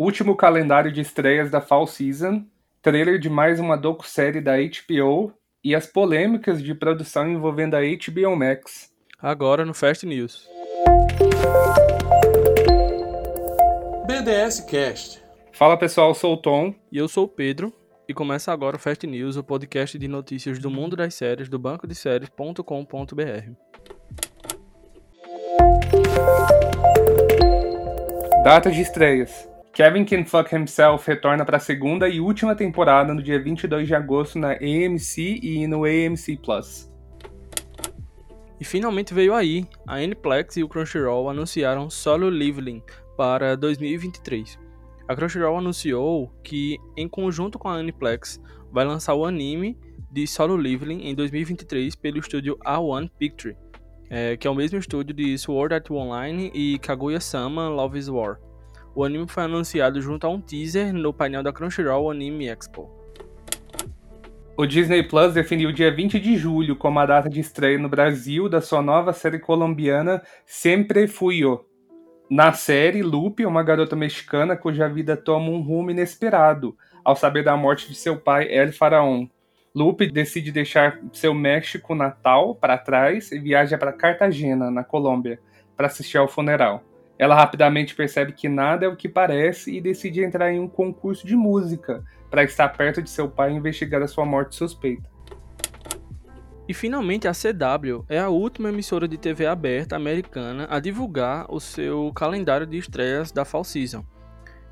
último calendário de estreias da Fall Season, trailer de mais uma docu-série da HBO e as polêmicas de produção envolvendo a HBO Max. Agora no Fast News. BDS Cast. Fala pessoal, eu sou o Tom. E eu sou o Pedro. E começa agora o Fast News, o podcast de notícias do mundo das séries do banco de séries.com.br. Data de estreias. Kevin Can Fuck Himself retorna para a segunda e última temporada no dia 22 de agosto na AMC e no AMC Plus. E finalmente veio aí, a Aniplex e o Crunchyroll anunciaram Solo Leveling para 2023. A Crunchyroll anunciou que, em conjunto com a Aniplex, vai lançar o anime de Solo Leveling em 2023 pelo estúdio A1 Picture, é, que é o mesmo estúdio de Sword Art Online e Kaguya-sama Love is War. O anime foi anunciado junto a um teaser no painel da Crunchyroll Anime Expo. O Disney Plus definiu o dia 20 de julho como a data de estreia no Brasil da sua nova série colombiana Sempre Fui. Na série, Lupe é uma garota mexicana cuja vida toma um rumo inesperado ao saber da morte de seu pai, El Faraón. Lupe decide deixar seu México natal para trás e viaja para Cartagena, na Colômbia, para assistir ao funeral. Ela rapidamente percebe que nada é o que parece e decide entrar em um concurso de música para estar perto de seu pai e investigar a sua morte suspeita. E finalmente a CW é a última emissora de TV aberta americana a divulgar o seu calendário de estreias da Fall Season.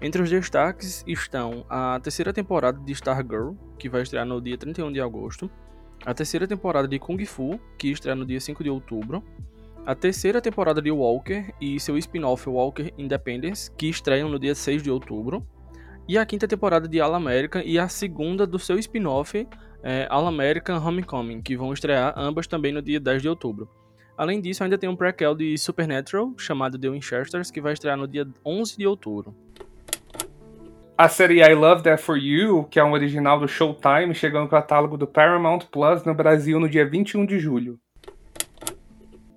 Entre os destaques estão a terceira temporada de Stargirl, que vai estrear no dia 31 de agosto, a terceira temporada de Kung Fu, que estreia no dia 5 de outubro, a terceira temporada de Walker e seu spin-off Walker Independence, que estreiam no dia 6 de outubro, e a quinta temporada de All American e a segunda do seu spin-off é, All American Homecoming, que vão estrear ambas também no dia 10 de outubro. Além disso, ainda tem um prequel de Supernatural, chamado The Winchesters, que vai estrear no dia 11 de outubro. A série I Love That For You, que é um original do Showtime, chegou no catálogo do Paramount Plus no Brasil no dia 21 de julho.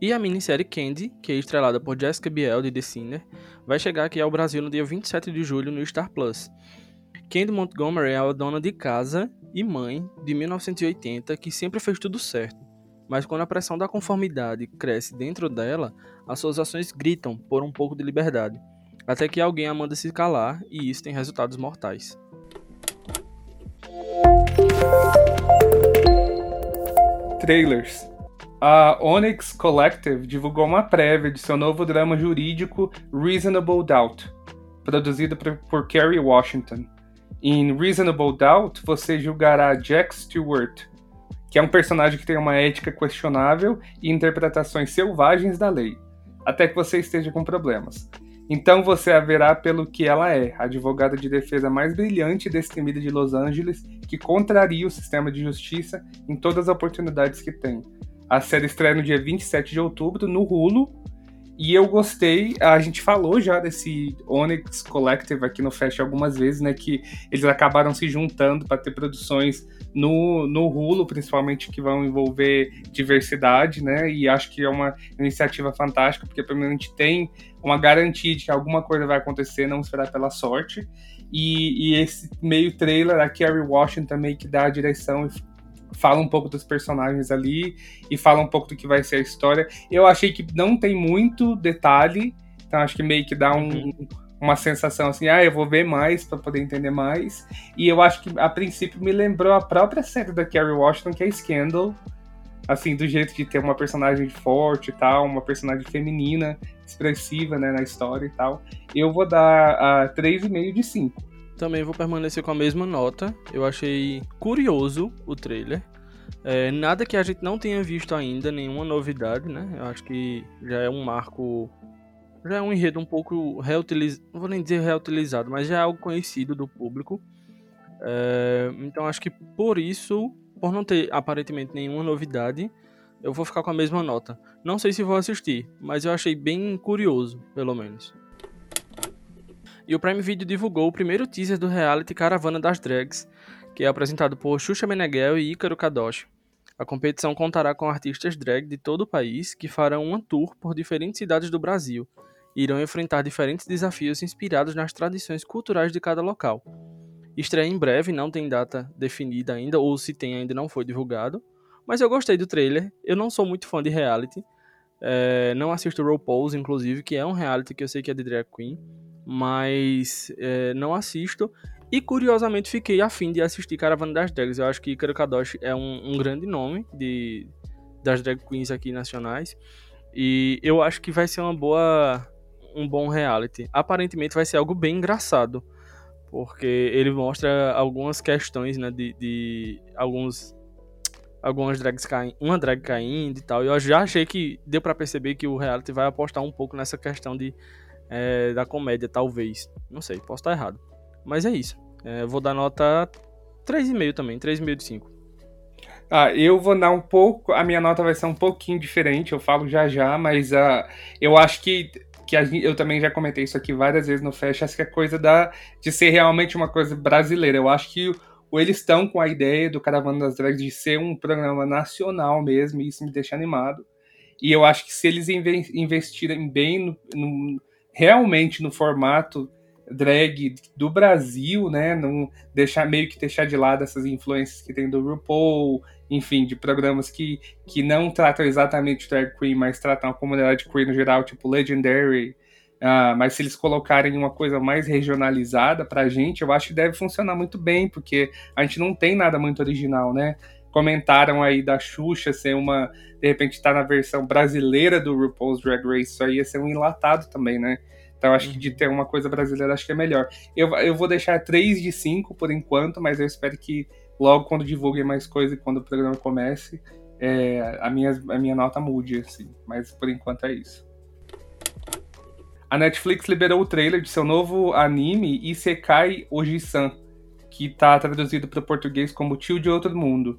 E a minissérie Candy, que é estrelada por Jessica Biel de The Sinner, vai chegar aqui ao Brasil no dia 27 de julho no Star Plus. Candy Montgomery é a dona de casa e mãe de 1980 que sempre fez tudo certo, mas quando a pressão da conformidade cresce dentro dela, as suas ações gritam por um pouco de liberdade, até que alguém a manda se calar e isso tem resultados mortais. Trailers a Onyx Collective divulgou uma prévia de seu novo drama jurídico Reasonable Doubt, produzido por Kerry Washington. Em Reasonable Doubt, você julgará Jack Stewart, que é um personagem que tem uma ética questionável e interpretações selvagens da lei, até que você esteja com problemas. Então você a verá pelo que ela é, a advogada de defesa mais brilhante e destemida de Los Angeles, que contraria o sistema de justiça em todas as oportunidades que tem a série estreia no dia 27 de outubro no Hulu. E eu gostei, a gente falou já desse Onyx Collective aqui no Fest algumas vezes, né? Que eles acabaram se juntando para ter produções no, no Hulu, principalmente que vão envolver diversidade, né? E acho que é uma iniciativa fantástica, porque pelo menos a gente tem uma garantia de que alguma coisa vai acontecer, não esperar pela sorte. E, e esse meio trailer, a Kerry Washington meio que dá a direção e fala um pouco dos personagens ali e fala um pouco do que vai ser a história. Eu achei que não tem muito detalhe, então acho que meio que dá um, uhum. uma sensação assim, ah, eu vou ver mais para poder entender mais. E eu acho que a princípio me lembrou a própria série da Kerry Washington, que é Scandal, assim, do jeito de ter uma personagem forte e tal, uma personagem feminina, expressiva, né, na história e tal. Eu vou dar a 3,5 de 5. Também vou permanecer com a mesma nota. Eu achei curioso o trailer. É, nada que a gente não tenha visto ainda, nenhuma novidade, né? Eu acho que já é um marco. Já é um enredo um pouco reutilizado. Não vou nem dizer reutilizado, mas já é algo conhecido do público. É, então acho que por isso, por não ter aparentemente nenhuma novidade, eu vou ficar com a mesma nota. Não sei se vou assistir, mas eu achei bem curioso, pelo menos. E o Prime Video divulgou o primeiro teaser do reality Caravana das Drags, que é apresentado por Xuxa Meneghel e Ícaro Kadoshi. A competição contará com artistas drag de todo o país que farão uma tour por diferentes cidades do Brasil irão enfrentar diferentes desafios inspirados nas tradições culturais de cada local. Estreia em breve, não tem data definida ainda, ou se tem ainda não foi divulgado. Mas eu gostei do trailer. Eu não sou muito fã de reality. É, não assisto RuPaul's, inclusive, que é um reality que eu sei que é de drag queen. Mas é, não assisto. E curiosamente fiquei afim de assistir Caravana das Drags. Eu acho que Icaro Kadoshi é um, um, grande nome de, das drag queens aqui nacionais. E eu acho que vai ser uma boa. um bom reality. Aparentemente vai ser algo bem engraçado. Porque ele mostra algumas questões, né? De, de alguns. Algumas drags caindo. Uma drag caindo e tal. Eu já achei que deu para perceber que o reality vai apostar um pouco nessa questão de. É, da comédia, talvez. Não sei, posso estar errado. Mas é isso. É, vou dar nota 3,5 também, 3,5 de 5. Ah, eu vou dar um pouco. A minha nota vai ser um pouquinho diferente, eu falo já já, mas uh, eu acho que. que a, eu também já comentei isso aqui várias vezes no Fest, acho que é coisa da, de ser realmente uma coisa brasileira. Eu acho que o, eles estão com a ideia do Caravana das Drags de ser um programa nacional mesmo, e isso me deixa animado. E eu acho que se eles investirem bem no, no, realmente no formato drag do Brasil, né? Não deixar meio que deixar de lado essas influências que tem do RuPaul, enfim, de programas que, que não tratam exatamente drag queen, mas tratam a comunidade queer no geral, tipo Legendary. Uh, mas se eles colocarem uma coisa mais regionalizada pra gente, eu acho que deve funcionar muito bem, porque a gente não tem nada muito original, né? Comentaram aí da Xuxa ser uma. De repente tá na versão brasileira do RuPaul's Drag Race, isso aí ia ser um enlatado também, né? Então acho que de ter uma coisa brasileira acho que é melhor. Eu, eu vou deixar 3 de 5 por enquanto, mas eu espero que logo quando divulguem mais coisa e quando o programa comece, é, a, minha, a minha nota mude, assim. Mas por enquanto é isso. A Netflix liberou o trailer de seu novo anime Isekai Oji-san, que está traduzido para o português como Tio de Outro Mundo.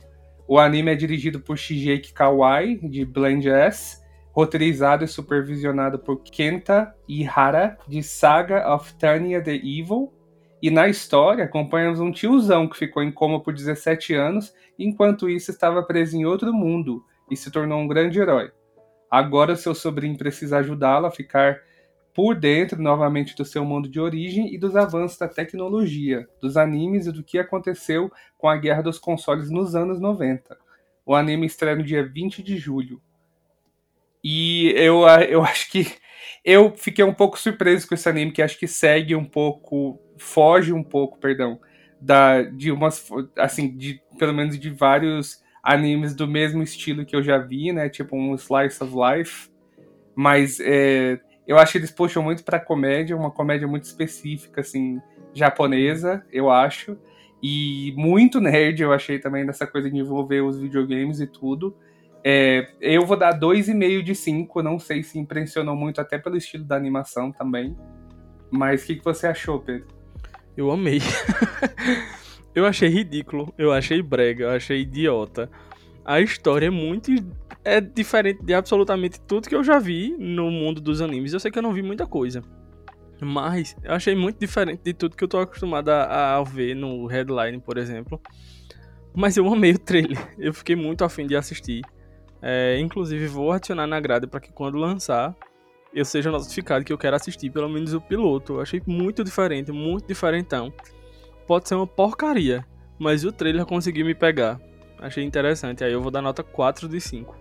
O anime é dirigido por Shigeki Kawai, de Blend S, roteirizado e supervisionado por Kenta Ihara, de Saga of Tanya the Evil. E na história, acompanhamos um tiozão que ficou em coma por 17 anos, enquanto isso estava preso em outro mundo e se tornou um grande herói. Agora seu sobrinho precisa ajudá-lo a ficar por dentro novamente do seu mundo de origem e dos avanços da tecnologia, dos animes e do que aconteceu com a guerra dos consoles nos anos 90. O anime estreia no dia 20 de julho. E eu, eu acho que eu fiquei um pouco surpreso com esse anime, que acho que segue um pouco, foge um pouco, perdão, da, de umas, assim, de, pelo menos de vários animes do mesmo estilo que eu já vi, né, tipo um Slice of Life, mas é, eu acho que eles puxam muito pra comédia, uma comédia muito específica, assim, japonesa, eu acho, e muito nerd eu achei também dessa coisa de envolver os videogames e tudo, é, eu vou dar 2,5 de 5. Não sei se impressionou muito, até pelo estilo da animação também. Mas o que, que você achou, Pedro? Eu amei. eu achei ridículo, eu achei brega, eu achei idiota. A história é muito. É diferente de absolutamente tudo que eu já vi no mundo dos animes. Eu sei que eu não vi muita coisa. Mas eu achei muito diferente de tudo que eu tô acostumado a, a ver no Headline, por exemplo. Mas eu amei o trailer. Eu fiquei muito afim de assistir. É, inclusive, vou adicionar na grade para que quando lançar eu seja notificado que eu quero assistir pelo menos o piloto. Eu achei muito diferente, muito diferentão. Pode ser uma porcaria, mas o trailer conseguiu me pegar. Achei interessante, aí eu vou dar nota 4 de 5.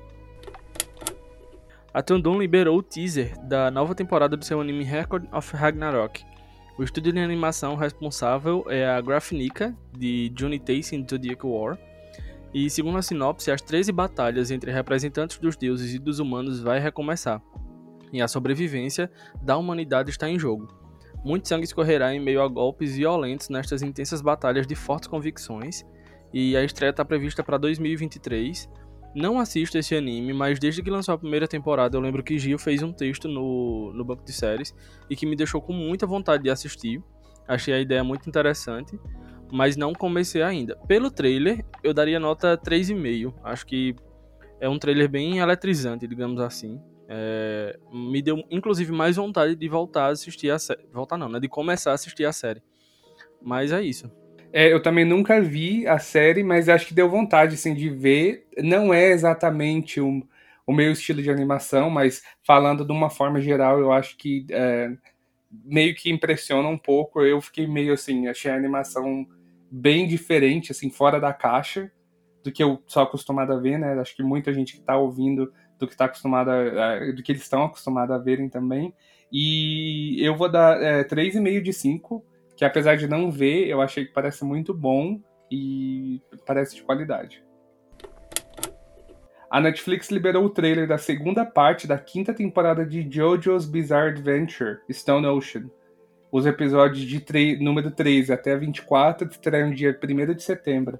A liberou o teaser da nova temporada do seu anime Record of Ragnarok. O estúdio de animação responsável é a Grafnica, de Johnny Tace in Zodiac War, e segundo a sinopse, as 13 batalhas entre representantes dos deuses e dos humanos vai recomeçar. E a sobrevivência da humanidade está em jogo. Muito sangue escorrerá em meio a golpes violentos nestas intensas batalhas de fortes convicções. E a estreia está prevista para 2023. Não assisto esse anime, mas desde que lançou a primeira temporada eu lembro que Gil fez um texto no, no banco de séries e que me deixou com muita vontade de assistir. Achei a ideia muito interessante mas não comecei ainda. Pelo trailer, eu daria nota 3,5. Acho que é um trailer bem eletrizante, digamos assim. É, me deu, inclusive, mais vontade de voltar a assistir a série. Voltar não, né? De começar a assistir a série. Mas é isso. É, eu também nunca vi a série, mas acho que deu vontade, assim, de ver. Não é exatamente um, o meu estilo de animação, mas falando de uma forma geral, eu acho que é, meio que impressiona um pouco. Eu fiquei meio assim, achei a animação bem diferente, assim, fora da caixa do que eu sou acostumado a ver, né? Acho que muita gente que está ouvindo do que está acostumado a, do que eles estão acostumados a verem também. E eu vou dar é, 3,5 de 5, que apesar de não ver, eu achei que parece muito bom e parece de qualidade. A Netflix liberou o trailer da segunda parte da quinta temporada de JoJo's Bizarre Adventure, Stone Ocean. Os episódios de número 13 até 24 estreiam no dia 1 de setembro.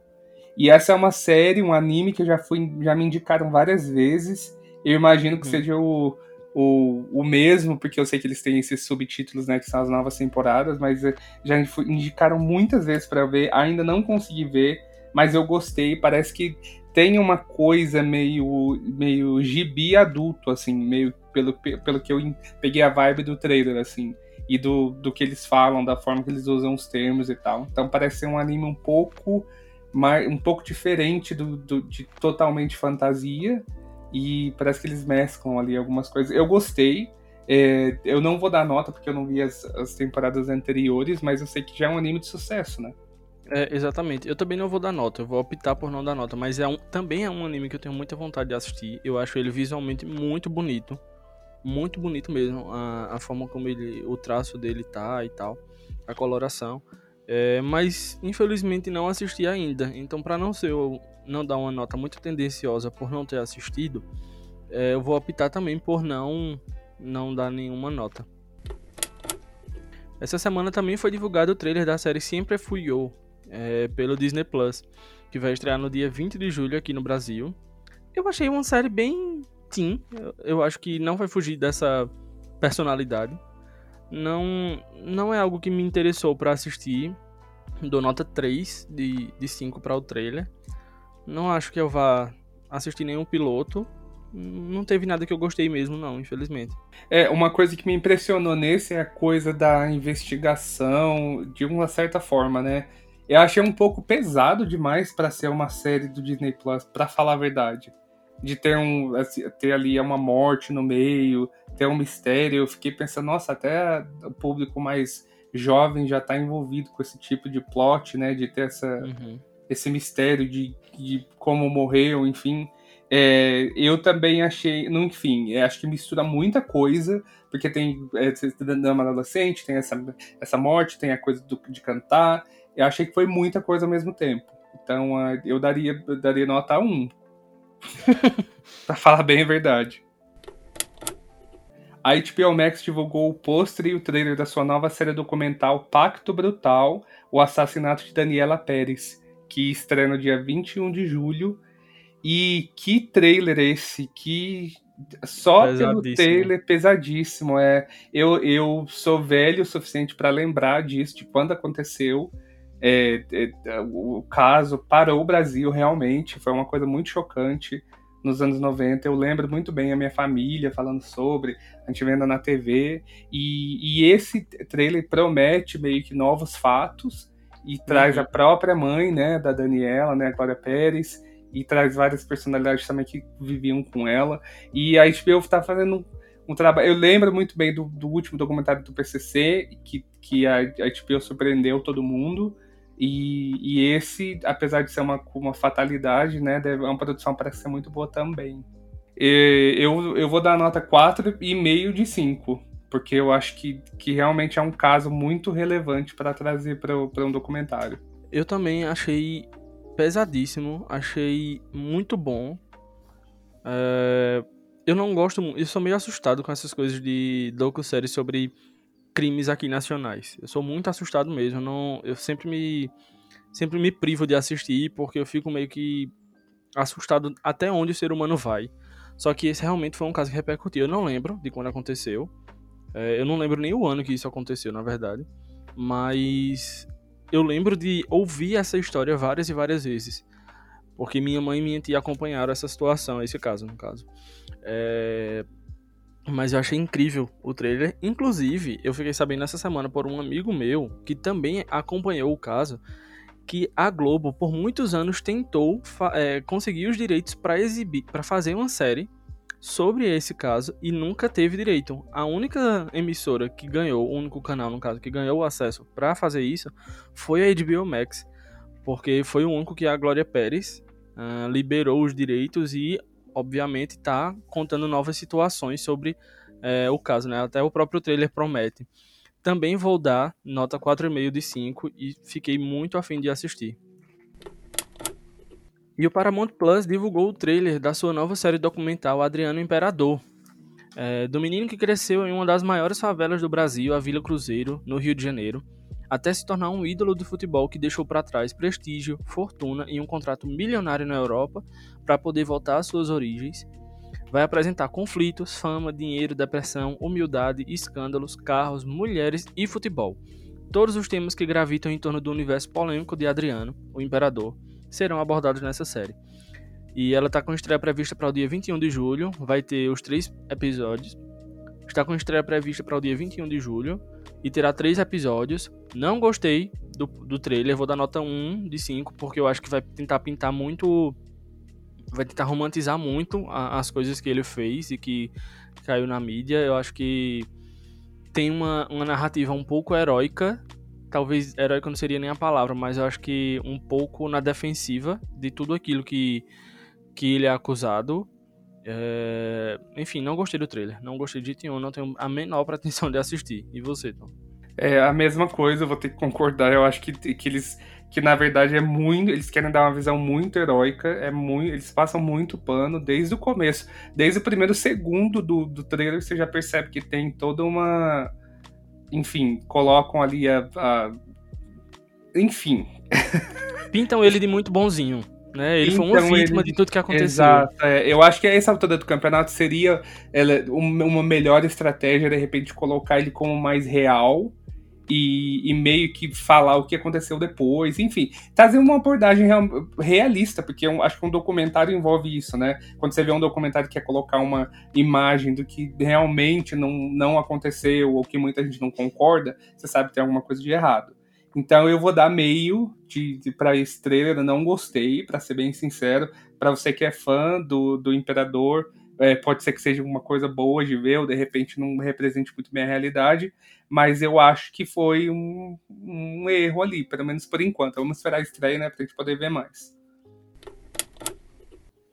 E essa é uma série, um anime que já, fui, já me indicaram várias vezes. Eu imagino que hum. seja o, o, mesmo, porque eu sei que eles têm esses subtítulos, né, que são as novas temporadas, mas eh, já indicaram muitas vezes para ver, ainda não consegui ver, mas eu gostei, parece que tem uma coisa meio, meio gibi adulto, assim, meio pelo, pelo que eu peguei a vibe do trailer, assim, e do, do que eles falam, da forma que eles usam os termos e tal. Então parece ser um anime um pouco mais, um pouco diferente do, do, de totalmente fantasia, e parece que eles mesclam ali algumas coisas. Eu gostei. É, eu não vou dar nota porque eu não vi as, as temporadas anteriores, mas eu sei que já é um anime de sucesso, né? É, exatamente. Eu também não vou dar nota, eu vou optar por não dar nota, mas é um, também é um anime que eu tenho muita vontade de assistir. Eu acho ele visualmente muito bonito. Muito bonito mesmo. A, a forma como ele. o traço dele tá e tal. A coloração. É, mas infelizmente não assisti ainda. Então, para não ser não dar uma nota muito tendenciosa por não ter assistido, é, eu vou optar também por não não dar nenhuma nota. Essa semana também foi divulgado o trailer da série Sempre Fui Eu, é, pelo Disney Plus, que vai estrear no dia 20 de julho aqui no Brasil. Eu achei uma série bem eu, eu acho que não vai fugir dessa personalidade. Não, não é algo que me interessou para assistir. Dou nota 3 de, de 5 para o trailer. Não acho que eu vá assistir nenhum piloto. Não teve nada que eu gostei mesmo, não, infelizmente. É, uma coisa que me impressionou nesse é a coisa da investigação, de uma certa forma, né? Eu achei um pouco pesado demais para ser uma série do Disney Plus, para falar a verdade. De ter um assim, ter ali uma morte no meio, ter um mistério, eu fiquei pensando, nossa, até o público mais jovem já está envolvido com esse tipo de plot, né, de ter essa uhum. esse mistério de, de como morreu, enfim. É, eu também achei, enfim, acho que mistura muita coisa, porque tem é, dama adolescente, tem essa, essa morte, tem a coisa do, de cantar, eu achei que foi muita coisa ao mesmo tempo. Então eu daria, eu daria nota 1. Pra falar bem a verdade. A HBO Max divulgou o pôster e o trailer da sua nova série documental Pacto Brutal, o assassinato de Daniela Pérez, que estreia no dia 21 de julho. E que trailer esse, que só pelo trailer pesadíssimo. É, eu, eu sou velho o suficiente para lembrar disso, de quando aconteceu. É, é, o caso parou o Brasil realmente, foi uma coisa muito chocante nos anos 90. Eu lembro muito bem a minha família falando sobre, a gente vendo na TV, e, e esse trailer promete meio que novos fatos e traz uhum. a própria mãe, né, da Daniela, né, a Glória Pérez, e traz várias personalidades também que viviam com ela. E a HBO está fazendo um trabalho. Eu lembro muito bem do, do, último documentário do PCC, que, que a, a HBO surpreendeu todo mundo. E, e, esse, apesar de ser uma, uma fatalidade, né, é uma produção parece ser muito boa também. E eu, eu vou dar nota 4,5 de 5, porque eu acho que, que realmente é um caso muito relevante para trazer para um documentário. Eu também achei pesadíssimo, achei muito bom. É, eu não gosto, eu sou meio assustado com essas coisas de docu-série sobre crimes aqui nacionais. Eu sou muito assustado mesmo. Eu, não, eu sempre me sempre me privo de assistir porque eu fico meio que assustado até onde o ser humano vai. Só que esse realmente foi um caso que repercutiu. Eu não lembro de quando aconteceu. É, eu não lembro nem o ano que isso aconteceu, na verdade. Mas eu lembro de ouvir essa história várias e várias vezes. Porque minha mãe e minha tia acompanharam essa situação, esse caso, no caso. É, mas eu achei incrível o trailer. Inclusive, eu fiquei sabendo essa semana por um amigo meu que também acompanhou o caso que a Globo por muitos anos tentou é, conseguir os direitos para exibir, para fazer uma série sobre esse caso e nunca teve direito. A única emissora que ganhou, o único canal no caso que ganhou o acesso para fazer isso foi a HBO Max, porque foi o único que a Glória Pérez uh, liberou os direitos e obviamente está contando novas situações sobre uh, o caso, né? Até o próprio trailer promete. Também vou dar nota 4,5 de 5 e fiquei muito afim de assistir. E o Paramount Plus divulgou o trailer da sua nova série documental Adriano Imperador, é, do menino que cresceu em uma das maiores favelas do Brasil, a Vila Cruzeiro, no Rio de Janeiro, até se tornar um ídolo do futebol que deixou para trás prestígio, fortuna e um contrato milionário na Europa para poder voltar às suas origens vai apresentar conflitos, fama, dinheiro, depressão, humildade, escândalos, carros, mulheres e futebol. Todos os temas que gravitam em torno do universo polêmico de Adriano, o Imperador, serão abordados nessa série. E ela está com estreia prevista para o dia 21 de julho, vai ter os três episódios. Está com estreia prevista para o dia 21 de julho e terá três episódios. Não gostei do, do trailer, vou dar nota 1 de 5, porque eu acho que vai tentar pintar muito vai tentar romantizar muito a, as coisas que ele fez e que caiu na mídia. Eu acho que tem uma, uma narrativa um pouco heróica. Talvez heróica não seria nem a palavra, mas eu acho que um pouco na defensiva de tudo aquilo que, que ele é acusado. É... Enfim, não gostei do trailer. Não gostei de jeito nenhum. Não tenho a menor pretensão de assistir. E você, Tom? É a mesma coisa, eu vou ter que concordar. Eu acho que, que eles que na verdade é muito, eles querem dar uma visão muito heróica, é muito, eles passam muito pano desde o começo, desde o primeiro segundo do, do trailer você já percebe que tem toda uma, enfim, colocam ali a, a enfim. Pintam ele de muito bonzinho. Né? Ele então, foi uma vítima ele... de tudo que aconteceu. Exato. É. Eu acho que essa altura do campeonato seria ela, uma melhor estratégia, de repente, colocar ele como mais real e, e, meio que falar o que aconteceu depois, enfim, trazer uma abordagem real, realista, porque eu acho que um documentário envolve isso, né? Quando você vê um documentário que quer colocar uma imagem do que realmente não, não aconteceu ou que muita gente não concorda, você sabe que tem alguma coisa de errado. Então eu vou dar meio de, de para esse trailer, eu não gostei, para ser bem sincero. Para você que é fã do, do Imperador, é, pode ser que seja uma coisa boa de ver, ou de repente não represente muito bem a realidade, mas eu acho que foi um, um erro ali, pelo menos por enquanto. Vamos esperar a estreia, né, pra gente poder ver mais.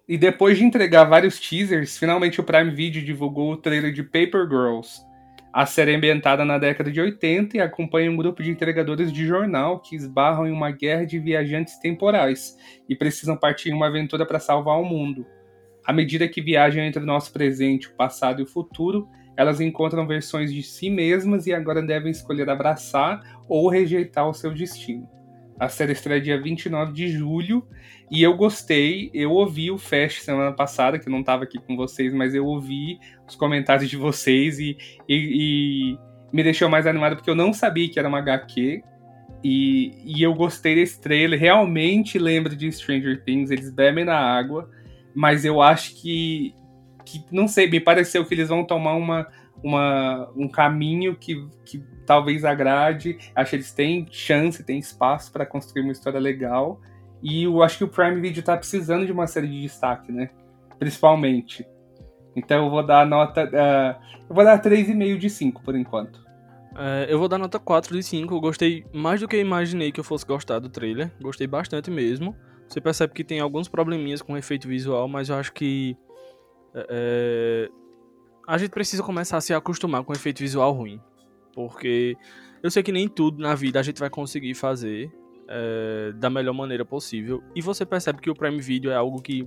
E depois de entregar vários teasers, finalmente o Prime Video divulgou o trailer de Paper Girls. A série é ambientada na década de 80 e acompanha um grupo de entregadores de jornal que esbarram em uma guerra de viajantes temporais e precisam partir em uma aventura para salvar o mundo. À medida que viajam entre o nosso presente, o passado e o futuro, elas encontram versões de si mesmas e agora devem escolher abraçar ou rejeitar o seu destino. A série estreia dia 29 de julho e eu gostei. Eu ouvi o Fast semana passada, que eu não estava aqui com vocês, mas eu ouvi os comentários de vocês e, e, e, me deixou mais animado porque eu não sabia que era uma HQ. E, e eu gostei desse trailer. Realmente lembra de Stranger Things, eles bebem na água mas eu acho que, que não sei, me pareceu que eles vão tomar uma, uma, um caminho que, que talvez agrade. Acho que eles têm chance, têm espaço para construir uma história legal. E eu acho que o Prime Video está precisando de uma série de destaque, né? Principalmente. Então eu vou dar nota. Uh, eu vou dar 3,5 de 5 por enquanto. É, eu vou dar nota 4 de 5. Eu gostei mais do que eu imaginei que eu fosse gostar do trailer. Gostei bastante mesmo. Você percebe que tem alguns probleminhas com o efeito visual, mas eu acho que é, é, a gente precisa começar a se acostumar com o efeito visual ruim. Porque eu sei que nem tudo na vida a gente vai conseguir fazer é, da melhor maneira possível. E você percebe que o Prime Video é algo que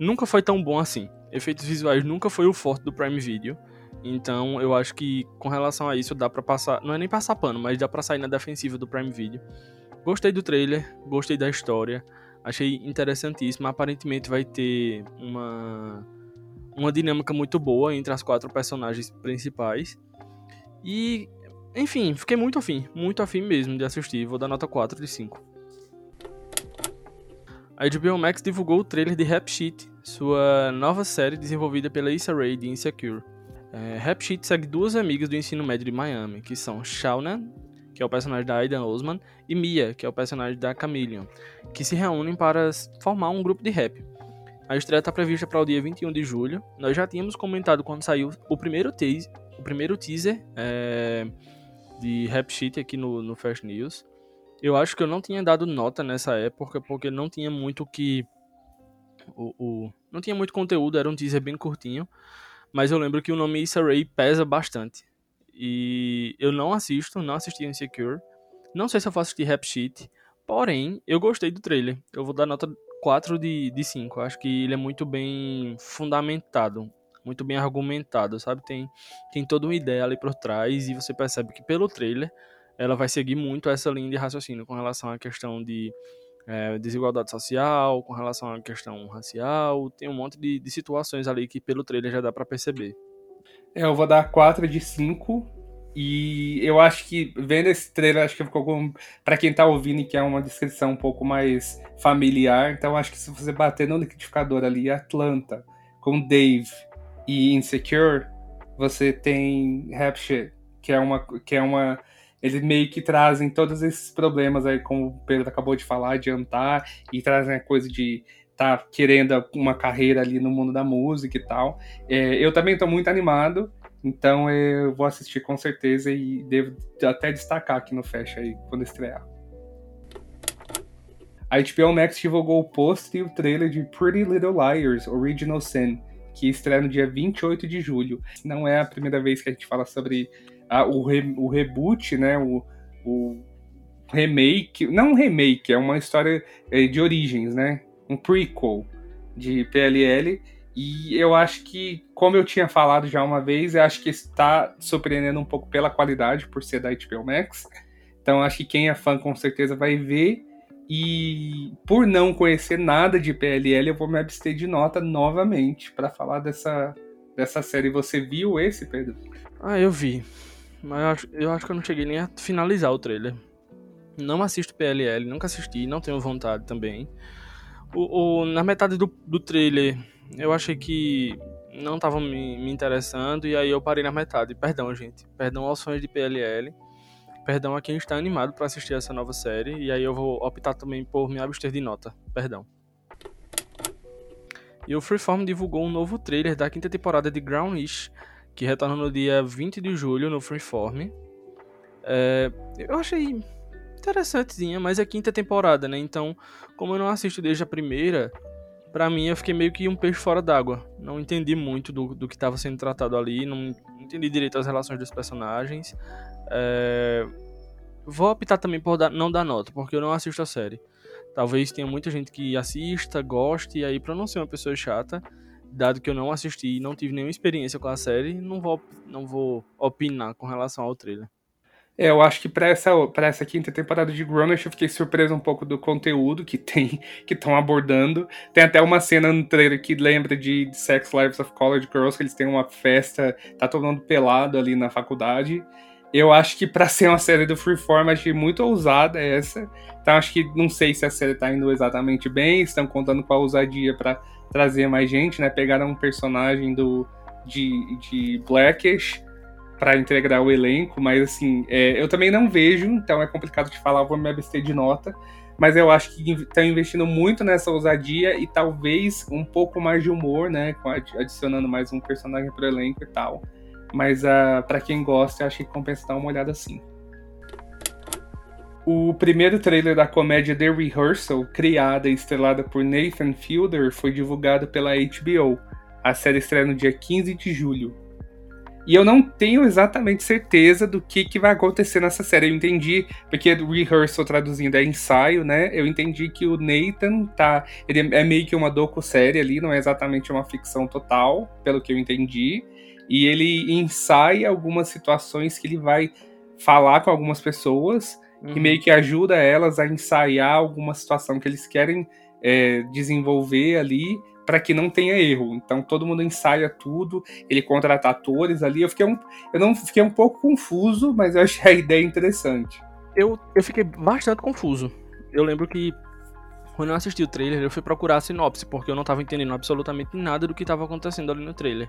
nunca foi tão bom assim. Efeitos visuais nunca foi o forte do Prime Video. Então eu acho que com relação a isso dá para passar, não é nem passar pano, mas dá para sair na defensiva do Prime Video. Gostei do trailer, gostei da história. Achei interessantíssimo. Aparentemente vai ter uma, uma dinâmica muito boa entre as quatro personagens principais. E, enfim, fiquei muito afim, muito afim mesmo de assistir. Vou dar nota 4 de 5. A HBO Max divulgou o trailer de Rap Sheet, sua nova série desenvolvida pela Issa Rae de Insecure. É, Rap Sheet segue duas amigas do ensino médio de Miami, que são Shauna que é o personagem da Aidan Osman, e Mia, que é o personagem da Chameleon, que se reúnem para formar um grupo de rap. A estreia está prevista para o dia 21 de julho. Nós já tínhamos comentado quando saiu o primeiro teaser, o primeiro teaser é, de Rap Sheet aqui no, no Fast News. Eu acho que eu não tinha dado nota nessa época, porque não tinha muito que. O, o, não tinha muito conteúdo, era um teaser bem curtinho. Mas eu lembro que o nome Issa Rae pesa bastante. E eu não assisto, não assisti Insecure. Não sei se eu faço assistir Rap Sheet. Porém, eu gostei do trailer. Eu vou dar nota 4 de, de 5. Acho que ele é muito bem fundamentado, muito bem argumentado, sabe? Tem, tem toda uma ideia ali por trás e você percebe que pelo trailer ela vai seguir muito essa linha de raciocínio com relação à questão de é, desigualdade social, com relação à questão racial. Tem um monte de, de situações ali que pelo trailer já dá para perceber. É, eu vou dar 4 de 5. E eu acho que, vendo esse trailer, acho que ficou com. Pra quem tá ouvindo e quer uma descrição um pouco mais familiar, então acho que se você bater no liquidificador ali, Atlanta, com Dave e Insecure, você tem Rapture, que é uma. Que é uma eles meio que trazem todos esses problemas aí, como o Pedro acabou de falar, adiantar, e trazem a coisa de tá querendo uma carreira ali no mundo da música e tal. É, eu também estou muito animado. Então eu vou assistir com certeza e devo até destacar aqui no Fecha aí quando estrear. A HBO Max divulgou o post e o trailer de Pretty Little Liars Original Sin, que estreia no dia 28 de julho. Não é a primeira vez que a gente fala sobre o, re, o reboot, né? O, o remake. Não um remake, é uma história é, de origens, né? Um prequel de PLL e eu acho que, como eu tinha falado já uma vez, eu acho que está surpreendendo um pouco pela qualidade, por ser da HBO Max. Então acho que quem é fã com certeza vai ver. E por não conhecer nada de PLL, eu vou me abster de nota novamente para falar dessa, dessa série. Você viu esse, Pedro? Ah, eu vi. Mas eu acho, eu acho que eu não cheguei nem a finalizar o trailer. Não assisto PLL, nunca assisti, não tenho vontade também. O, o na metade do, do trailer eu achei que não tava me, me, interessando e aí eu parei na metade. Perdão, gente. Perdão aos fãs de PLL. Perdão a quem está animado para assistir essa nova série. E aí eu vou optar também por me abster de nota. Perdão. E o Freeform divulgou um novo trailer da quinta temporada de Grownish, que retorna no dia 20 de julho no Freeform. É, eu achei interessantezinha, mas é quinta temporada, né? Então, como eu não assisto desde a primeira, para mim eu fiquei meio que um peixe fora d'água. Não entendi muito do, do que estava sendo tratado ali, não entendi direito as relações dos personagens. É... Vou optar também por dar, não dar nota, porque eu não assisto a série. Talvez tenha muita gente que assista, goste, e aí pra não ser uma pessoa chata, dado que eu não assisti e não tive nenhuma experiência com a série, não vou, não vou opinar com relação ao trailer. Eu acho que para essa, pra essa quinta temporada de Grownish eu fiquei surpreso um pouco do conteúdo que tem, que estão abordando. Tem até uma cena no trailer que lembra de, de Sex Lives of College Girls, que eles têm uma festa, tá todo mundo pelado ali na faculdade. Eu acho que para ser uma série do Freeform, achei muito ousada essa. Então acho que não sei se a série tá indo exatamente bem, estão contando com a ousadia para trazer mais gente, né? Pegaram um personagem do de, de Blackish para integrar o elenco, mas assim, é, eu também não vejo, então é complicado de falar, vou me abster de nota. Mas eu acho que estão investindo muito nessa ousadia e talvez um pouco mais de humor, né? Adicionando mais um personagem pro elenco e tal. Mas uh, ah, para quem gosta, acho que compensa dar uma olhada assim. O primeiro trailer da comédia The Rehearsal, criada e estrelada por Nathan Fielder, foi divulgado pela HBO. A série estreia no dia 15 de julho. E eu não tenho exatamente certeza do que, que vai acontecer nessa série. Eu entendi, porque rehearsal traduzindo é ensaio, né? Eu entendi que o Nathan tá. Ele é meio que uma docu-série ali, não é exatamente uma ficção total, pelo que eu entendi. E ele ensaia algumas situações que ele vai falar com algumas pessoas uhum. e meio que ajuda elas a ensaiar alguma situação que eles querem é, desenvolver ali para que não tenha erro. Então todo mundo ensaia tudo, ele contrata atores ali. Eu fiquei um, eu não fiquei um pouo confuso, mas eu achei a ideia interessante. Eu, eu fiquei bastante confuso. Eu lembro que quando eu assisti o trailer, eu fui procurar a sinopse, porque eu não estava entendendo absolutamente nada do que estava acontecendo ali no trailer.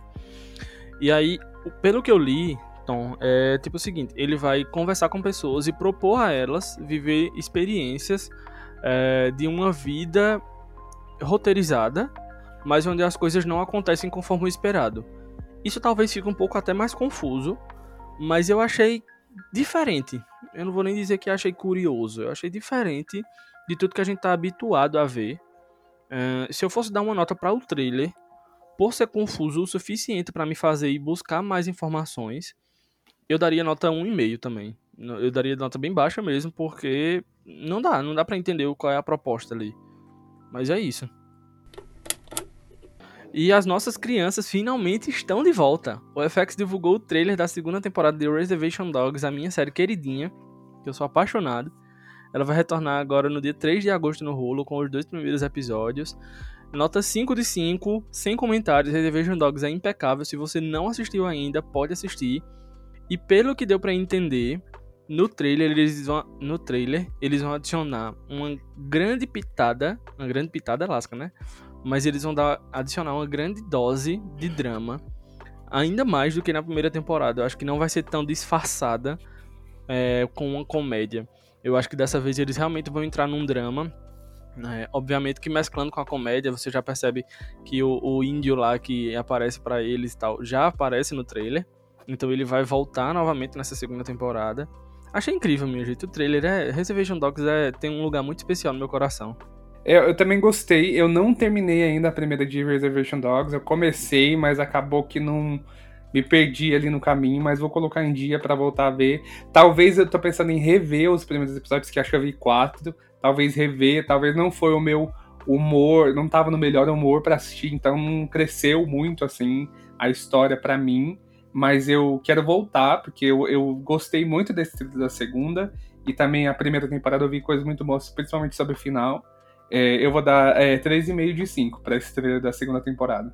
E aí, pelo que eu li, Tom, é tipo o seguinte: ele vai conversar com pessoas e propor a elas viver experiências é, de uma vida roteirizada mas onde as coisas não acontecem conforme o esperado. Isso talvez fique um pouco até mais confuso, mas eu achei diferente. Eu não vou nem dizer que achei curioso, eu achei diferente de tudo que a gente tá habituado a ver. Uh, se eu fosse dar uma nota para o trailer, por ser confuso o suficiente para me fazer ir buscar mais informações, eu daria nota 1,5 também. Eu daria nota bem baixa mesmo, porque não dá, não dá para entender qual é a proposta ali. Mas é isso. E as nossas crianças finalmente estão de volta. O FX divulgou o trailer da segunda temporada de Reservation Dogs, a minha série queridinha, que eu sou apaixonado. Ela vai retornar agora no dia 3 de agosto no rolo, com os dois primeiros episódios. Nota 5 de 5, sem comentários. Reservation Dogs é impecável. Se você não assistiu ainda, pode assistir. E pelo que deu para entender, no trailer eles vão no trailer eles vão adicionar uma grande pitada, uma grande pitada lasca, né? Mas eles vão dar adicionar uma grande dose de drama, ainda mais do que na primeira temporada. Eu acho que não vai ser tão disfarçada é, com uma comédia. Eu acho que dessa vez eles realmente vão entrar num drama é, obviamente que mesclando com a comédia, você já percebe que o, o índio lá que aparece para eles tal, já aparece no trailer. Então ele vai voltar novamente nessa segunda temporada. Achei incrível, meu jeito. O trailer é. Reservation Dogs é, tem um lugar muito especial no meu coração. Eu, eu, também gostei. Eu não terminei ainda a primeira de Reservation Dogs. Eu comecei, mas acabou que não. Me perdi ali no caminho, mas vou colocar em dia para voltar a ver. Talvez eu tô pensando em rever os primeiros episódios, que acho que eu vi quatro talvez rever, talvez não foi o meu humor, não tava no melhor humor para assistir, então não cresceu muito assim a história para mim, mas eu quero voltar porque eu, eu gostei muito desse da segunda e também a primeira temporada eu vi coisas muito boas, principalmente sobre o final. É, eu vou dar é, 3,5 de 5 para esse trailer da segunda temporada.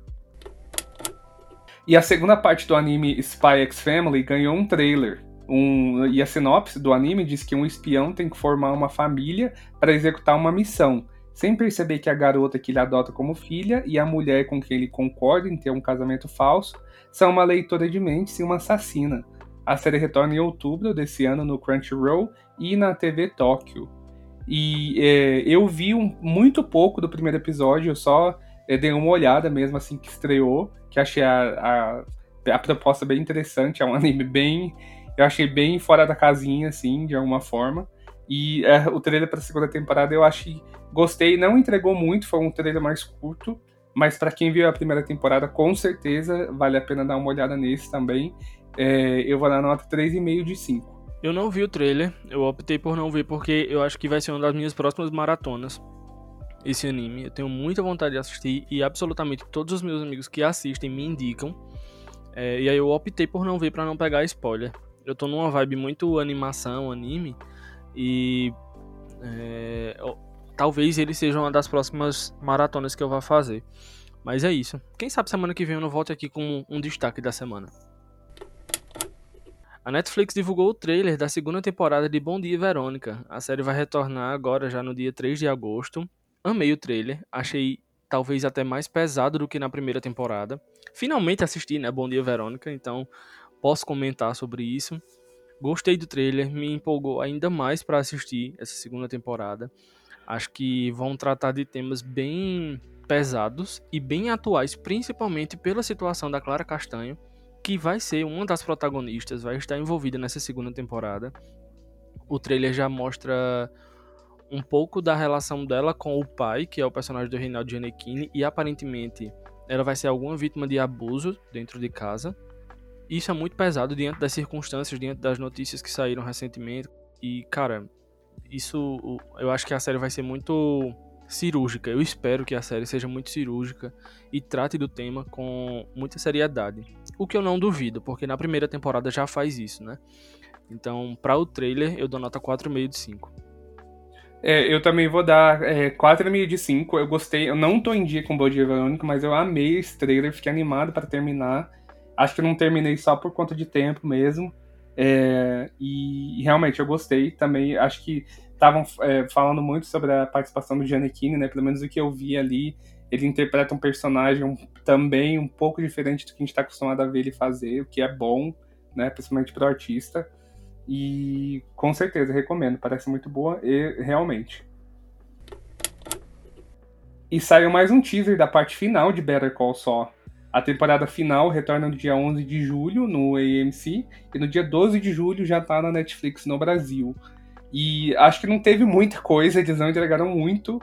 E a segunda parte do anime Spy X Family ganhou um trailer um, e a sinopse do anime diz que um espião tem que formar uma família para executar uma missão, sem perceber que a garota que ele adota como filha e a mulher com quem ele concorda em ter um casamento falso são uma leitora de mentes e uma assassina. A série retorna em outubro desse ano no Crunchyroll e na TV Tóquio. E é, eu vi um, muito pouco do primeiro episódio, eu só é, dei uma olhada mesmo assim que estreou, que achei a, a, a proposta bem interessante, é um anime bem eu achei bem fora da casinha, assim, de alguma forma. E é, o trailer para a segunda temporada eu achei. Gostei, não entregou muito, foi um trailer mais curto. Mas para quem viu a primeira temporada, com certeza vale a pena dar uma olhada nesse também. É, eu vou dar nota 3,5 de 5. Eu não vi o trailer, eu optei por não ver porque eu acho que vai ser uma das minhas próximas maratonas. Esse anime, eu tenho muita vontade de assistir e absolutamente todos os meus amigos que assistem me indicam. É, e aí eu optei por não ver para não pegar spoiler eu tô numa vibe muito animação, anime, e é, talvez ele seja uma das próximas maratonas que eu vá fazer. Mas é isso. Quem sabe semana que vem eu não volte aqui com um destaque da semana. A Netflix divulgou o trailer da segunda temporada de Bom Dia Verônica. A série vai retornar agora já no dia 3 de agosto. Amei o trailer, achei talvez até mais pesado do que na primeira temporada. Finalmente assisti, né, Bom Dia Verônica, então posso comentar sobre isso. Gostei do trailer, me empolgou ainda mais para assistir essa segunda temporada. Acho que vão tratar de temas bem pesados e bem atuais, principalmente pela situação da Clara Castanho, que vai ser uma das protagonistas, vai estar envolvida nessa segunda temporada. O trailer já mostra um pouco da relação dela com o pai, que é o personagem do Reinaldo Giannichini, e aparentemente ela vai ser alguma vítima de abuso dentro de casa isso é muito pesado diante das circunstâncias, diante das notícias que saíram recentemente. E, cara, isso eu acho que a série vai ser muito cirúrgica. Eu espero que a série seja muito cirúrgica e trate do tema com muita seriedade. O que eu não duvido, porque na primeira temporada já faz isso, né? Então, para o trailer, eu dou nota 4,5 de 5. É, eu também vou dar é, 4,5 de 5. Eu gostei, eu não tô em dia com Body Verônica, mas eu amei esse trailer, fiquei animado para terminar. Acho que não terminei só por conta de tempo mesmo. É, e, realmente eu gostei também. Acho que estavam é, falando muito sobre a participação do Giannichini, né? Pelo menos o que eu vi ali. Ele interpreta um personagem também um pouco diferente do que a gente está acostumado a ver ele fazer, o que é bom, né? Principalmente para o artista. E com certeza recomendo, parece muito boa e realmente. E saiu mais um teaser da parte final de Better Call Saul. A temporada final retorna no dia 11 de julho no AMC e no dia 12 de julho já tá na Netflix no Brasil. E acho que não teve muita coisa, eles não entregaram muito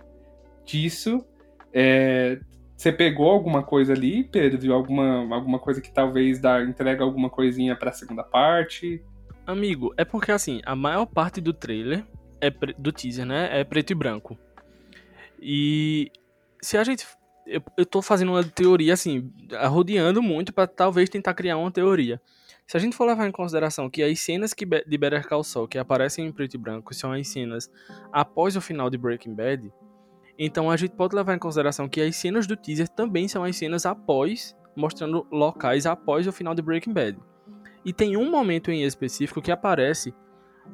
disso. É, você pegou alguma coisa ali, Pedro? Alguma, alguma coisa que talvez dá, entrega alguma coisinha pra segunda parte? Amigo, é porque assim, a maior parte do trailer, é do teaser, né? É preto e branco. E se a gente. Eu, eu tô fazendo uma teoria, assim, rodeando muito para talvez tentar criar uma teoria. Se a gente for levar em consideração que as cenas que de Better Call Saul que aparecem em preto e branco são as cenas após o final de Breaking Bad, então a gente pode levar em consideração que as cenas do teaser também são as cenas após, mostrando locais após o final de Breaking Bad. E tem um momento em específico que aparece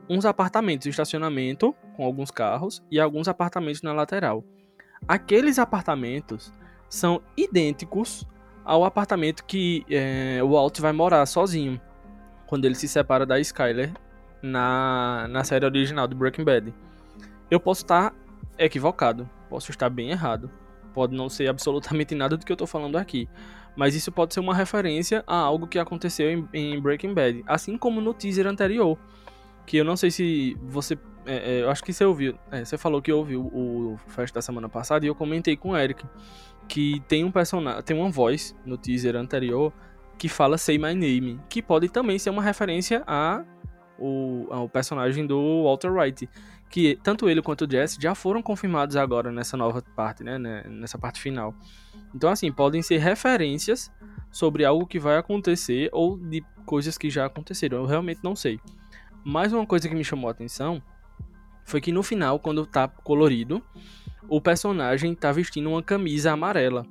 uns apartamentos, estacionamento com alguns carros e alguns apartamentos na lateral. Aqueles apartamentos são idênticos ao apartamento que é, o Walt vai morar sozinho quando ele se separa da Skyler na, na série original do Breaking Bad. Eu posso estar equivocado, Posso estar bem errado. Pode não ser absolutamente nada do que eu estou falando aqui. Mas isso pode ser uma referência a algo que aconteceu em, em Breaking Bad. Assim como no teaser anterior. Que eu não sei se você. É, é, eu acho que você ouviu. É, você falou que ouviu o, o Fest da semana passada e eu comentei com o Eric. Que tem um personagem. Tem uma voz no teaser anterior que fala Say My Name. Que pode também ser uma referência a o, ao personagem do Walter White que tanto ele quanto o Jesse já foram confirmados agora nessa nova parte, né, né, nessa parte final. Então, assim, podem ser referências sobre algo que vai acontecer ou de coisas que já aconteceram. Eu realmente não sei. Mais uma coisa que me chamou a atenção foi que no final, quando tá colorido, o personagem tá vestindo uma camisa amarela.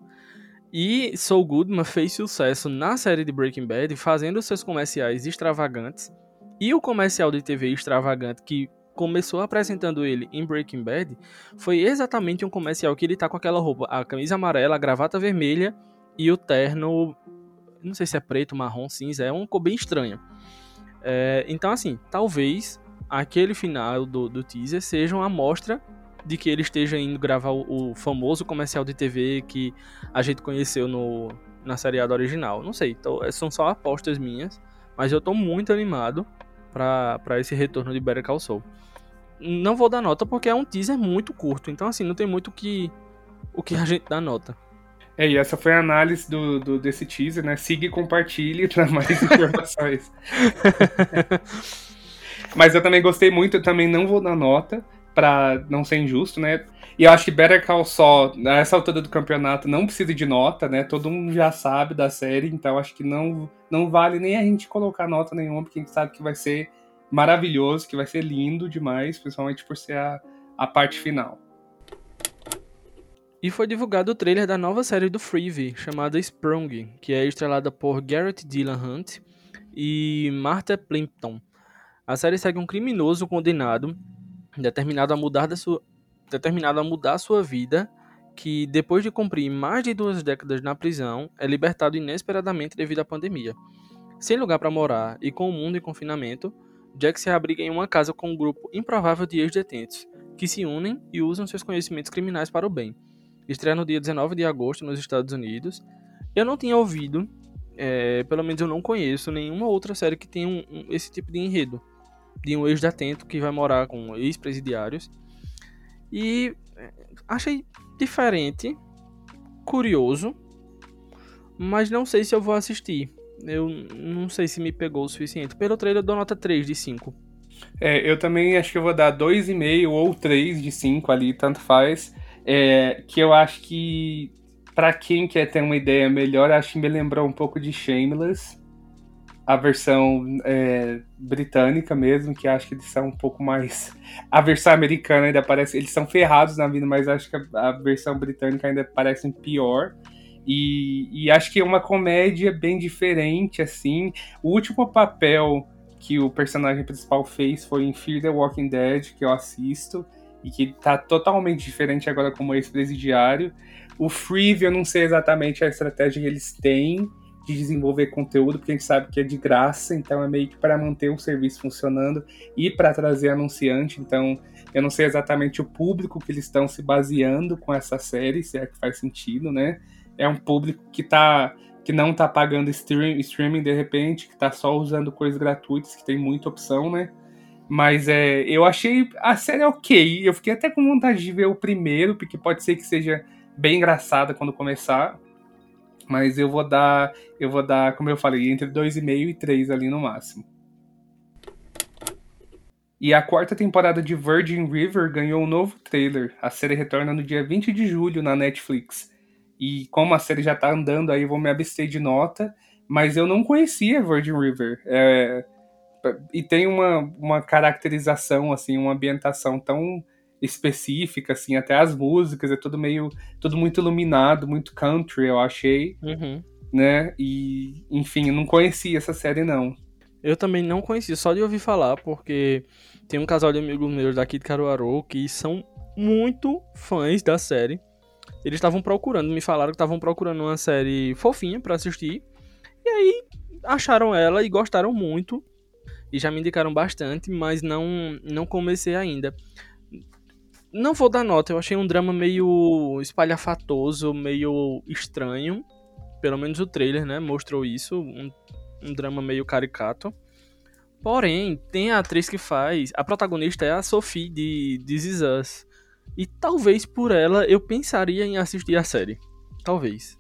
E Saul Goodman fez sucesso na série de Breaking Bad, fazendo seus comerciais extravagantes. E o comercial de TV extravagante que começou apresentando ele em Breaking Bad foi exatamente um comercial que ele tá com aquela roupa, a camisa amarela, a gravata vermelha e o terno, não sei se é preto, marrom, cinza, é um cor bem estranho. É, então, assim, talvez aquele final do, do teaser seja uma amostra de que ele esteja indo gravar o, o, famoso comercial de TV que a gente conheceu no, na seriada original. Não sei, então, são só apostas minhas, mas eu tô muito animado para esse retorno de Better Call Saul não vou dar nota porque é um teaser muito curto. Então, assim, não tem muito que, o que a gente dá nota. É, e essa foi a análise do, do desse teaser, né? Siga e compartilhe para mais informações. Mas eu também gostei muito, eu também não vou dar nota, para não ser injusto, né? E eu acho que Better Call Saul, nessa altura do campeonato, não precisa de nota, né? Todo mundo já sabe da série, então acho que não, não vale nem a gente colocar nota nenhuma, porque a gente sabe que vai ser maravilhoso, que vai ser lindo demais, principalmente por ser a, a parte final. E foi divulgado o trailer da nova série do Freevee, chamada Sprung, que é estrelada por Garrett Dillon Hunt e Martha Plimpton. A série segue um criminoso condenado, determinado a mudar, da sua, determinado a mudar sua vida, que depois de cumprir mais de duas décadas na prisão, é libertado inesperadamente devido à pandemia. Sem lugar para morar e com o mundo em confinamento, Jack se abriga em uma casa com um grupo improvável de ex-detentos, que se unem e usam seus conhecimentos criminais para o bem. Estreia no dia 19 de agosto nos Estados Unidos. Eu não tinha ouvido, é, pelo menos eu não conheço, nenhuma outra série que tenha um, um, esse tipo de enredo. De um ex-detento que vai morar com ex-presidiários. E é, achei diferente, curioso, mas não sei se eu vou assistir eu não sei se me pegou o suficiente. Pelo trailer eu dou nota 3 de 5. É, eu também acho que eu vou dar 2,5 ou 3 de 5 ali, tanto faz. É, que eu acho que, para quem quer ter uma ideia melhor, acho que me lembrou um pouco de Shameless. A versão é, britânica mesmo, que acho que eles são um pouco mais. A versão americana ainda parece. Eles são ferrados na vida, mas acho que a, a versão britânica ainda parece pior. E, e, acho que é uma comédia bem diferente, assim. O último papel que o personagem principal fez foi em Fear the Walking Dead, que eu assisto, e que tá totalmente diferente agora como ex-presidiário. O Freeve, eu não sei exatamente a estratégia que eles têm, de desenvolver conteúdo, porque a gente sabe que é de graça, então é meio que para manter o serviço funcionando e para trazer anunciante. Então, eu não sei exatamente o público que eles estão se baseando com essa série, se é que faz sentido, né? É um público que tá que não tá pagando stream, streaming de repente, que tá só usando coisas gratuitas, que tem muita opção, né? Mas é, eu achei a série ok. Eu fiquei até com vontade de ver o primeiro, porque pode ser que seja bem engraçada quando começar. Mas eu vou dar, eu vou dar, como eu falei, entre 2,5 e 3 ali no máximo. E a quarta temporada de Virgin River ganhou um novo trailer. A série retorna no dia 20 de julho na Netflix. E como a série já tá andando aí, eu vou me abster de nota. Mas eu não conhecia Virgin River. É... E tem uma, uma caracterização, assim, uma ambientação tão específica, assim, até as músicas, é tudo meio. tudo muito iluminado, muito country, eu achei. Uhum. Né? E, enfim, eu não conhecia essa série, não. Eu também não conhecia, só de ouvir falar, porque tem um casal de amigos meus daqui de Caruaru que são muito fãs da série. Eles estavam procurando, me falaram que estavam procurando uma série fofinha para assistir. E aí acharam ela e gostaram muito. E já me indicaram bastante, mas não não comecei ainda. Não vou dar nota, eu achei um drama meio espalhafatoso, meio estranho. Pelo menos o trailer, né, mostrou isso, um, um drama meio caricato. Porém, tem a atriz que faz, a protagonista é a Sophie de This Is Us. E talvez por ela eu pensaria em assistir a série. Talvez.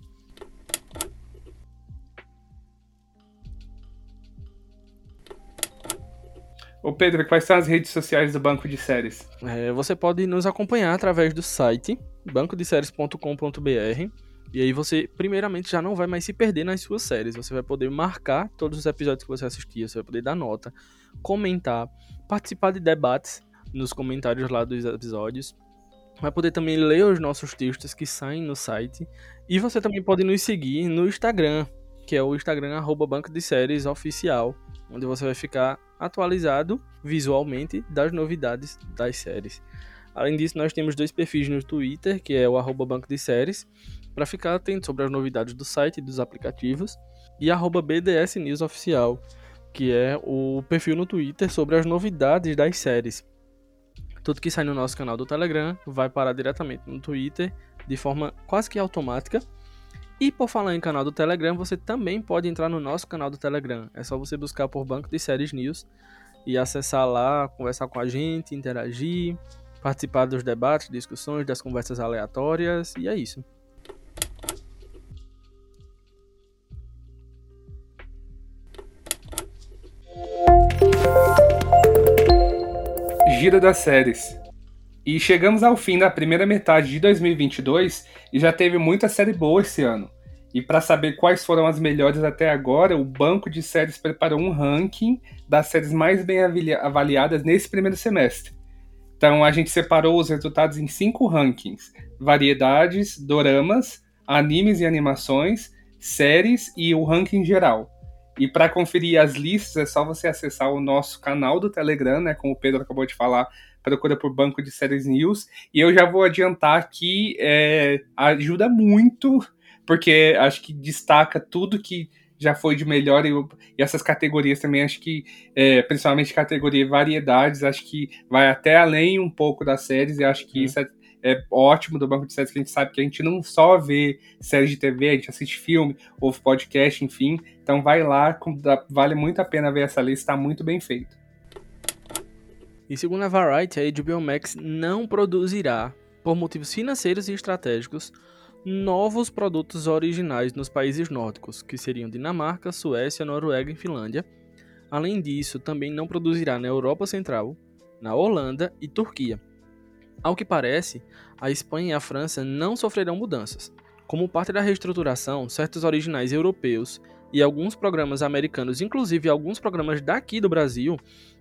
Ô Pedro, quais são as redes sociais do Banco de Séries? É, você pode nos acompanhar através do site bancodeséries.com.br e aí você, primeiramente, já não vai mais se perder nas suas séries. Você vai poder marcar todos os episódios que você assistia, você vai poder dar nota, comentar, participar de debates nos comentários lá dos episódios. Vai poder também ler os nossos textos que saem no site. E você também pode nos seguir no Instagram, que é o Instagram arroba Banco de Séries Oficial onde você vai ficar atualizado visualmente das novidades das séries. Além disso, nós temos dois perfis no Twitter, que é o arroba Banco de Séries, para ficar atento sobre as novidades do site e dos aplicativos, e arroba BDS News Oficial, que é o perfil no Twitter sobre as novidades das séries. Tudo que sai no nosso canal do Telegram vai parar diretamente no Twitter de forma quase que automática e por falar em canal do Telegram, você também pode entrar no nosso canal do Telegram. É só você buscar por Banco de Séries News e acessar lá, conversar com a gente, interagir, participar dos debates, discussões, das conversas aleatórias, e é isso. Gira das séries. E chegamos ao fim da primeira metade de 2022 e já teve muita série boa esse ano. E para saber quais foram as melhores até agora, o banco de séries preparou um ranking das séries mais bem avaliadas nesse primeiro semestre. Então a gente separou os resultados em cinco rankings: variedades, doramas, animes e animações, séries e o ranking geral. E para conferir as listas é só você acessar o nosso canal do Telegram, né? Como o Pedro acabou de falar, procura por Banco de Séries News. E eu já vou adiantar que é, ajuda muito, porque acho que destaca tudo que já foi de melhor e, e essas categorias também acho que, é, principalmente categoria variedades, acho que vai até além um pouco das séries e acho que hum. isso é, é, ótimo do banco de séries que a gente sabe que a gente não só vê séries de TV, a gente assiste filme, ouve podcast, enfim. Então vai lá, vale muito a pena ver essa lista, está muito bem feito. E segundo a Variety, a HBO Max não produzirá, por motivos financeiros e estratégicos, novos produtos originais nos países nórdicos, que seriam Dinamarca, Suécia, Noruega e Finlândia. Além disso, também não produzirá na Europa Central, na Holanda e Turquia. Ao que parece, a Espanha e a França não sofrerão mudanças. Como parte da reestruturação, certos originais europeus e alguns programas americanos, inclusive alguns programas daqui do Brasil,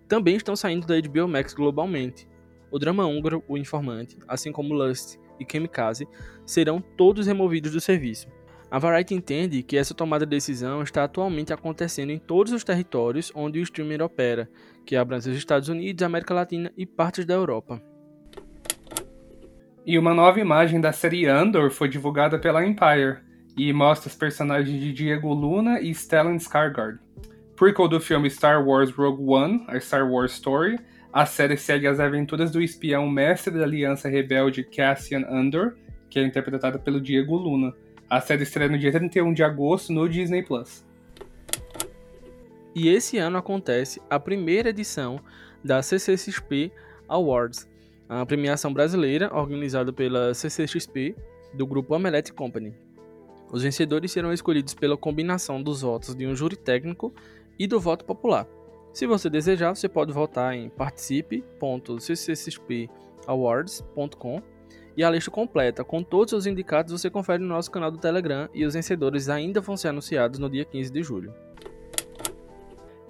também estão saindo da HBO Max globalmente. O drama húngaro, O Informante, assim como Lust e Kamikaze, serão todos removidos do serviço. A Variety entende que essa tomada de decisão está atualmente acontecendo em todos os territórios onde o streamer opera, que abrange os Estados Unidos, América Latina e partes da Europa. E uma nova imagem da série Andor foi divulgada pela Empire, e mostra os personagens de Diego Luna e Stellan Skarsgård. Prequel do filme Star Wars Rogue One, a Star Wars Story, a série segue as aventuras do espião mestre da Aliança Rebelde Cassian Andor, que é interpretado pelo Diego Luna. A série estreia no dia 31 de agosto no Disney Plus. E esse ano acontece a primeira edição da CCXP Awards, a premiação brasileira organizada pela CCXP do grupo Omelette Company. Os vencedores serão escolhidos pela combinação dos votos de um júri técnico e do voto popular. Se você desejar, você pode votar em participe.cccxpawards.com e a lista completa com todos os indicados você confere no nosso canal do Telegram e os vencedores ainda vão ser anunciados no dia 15 de julho.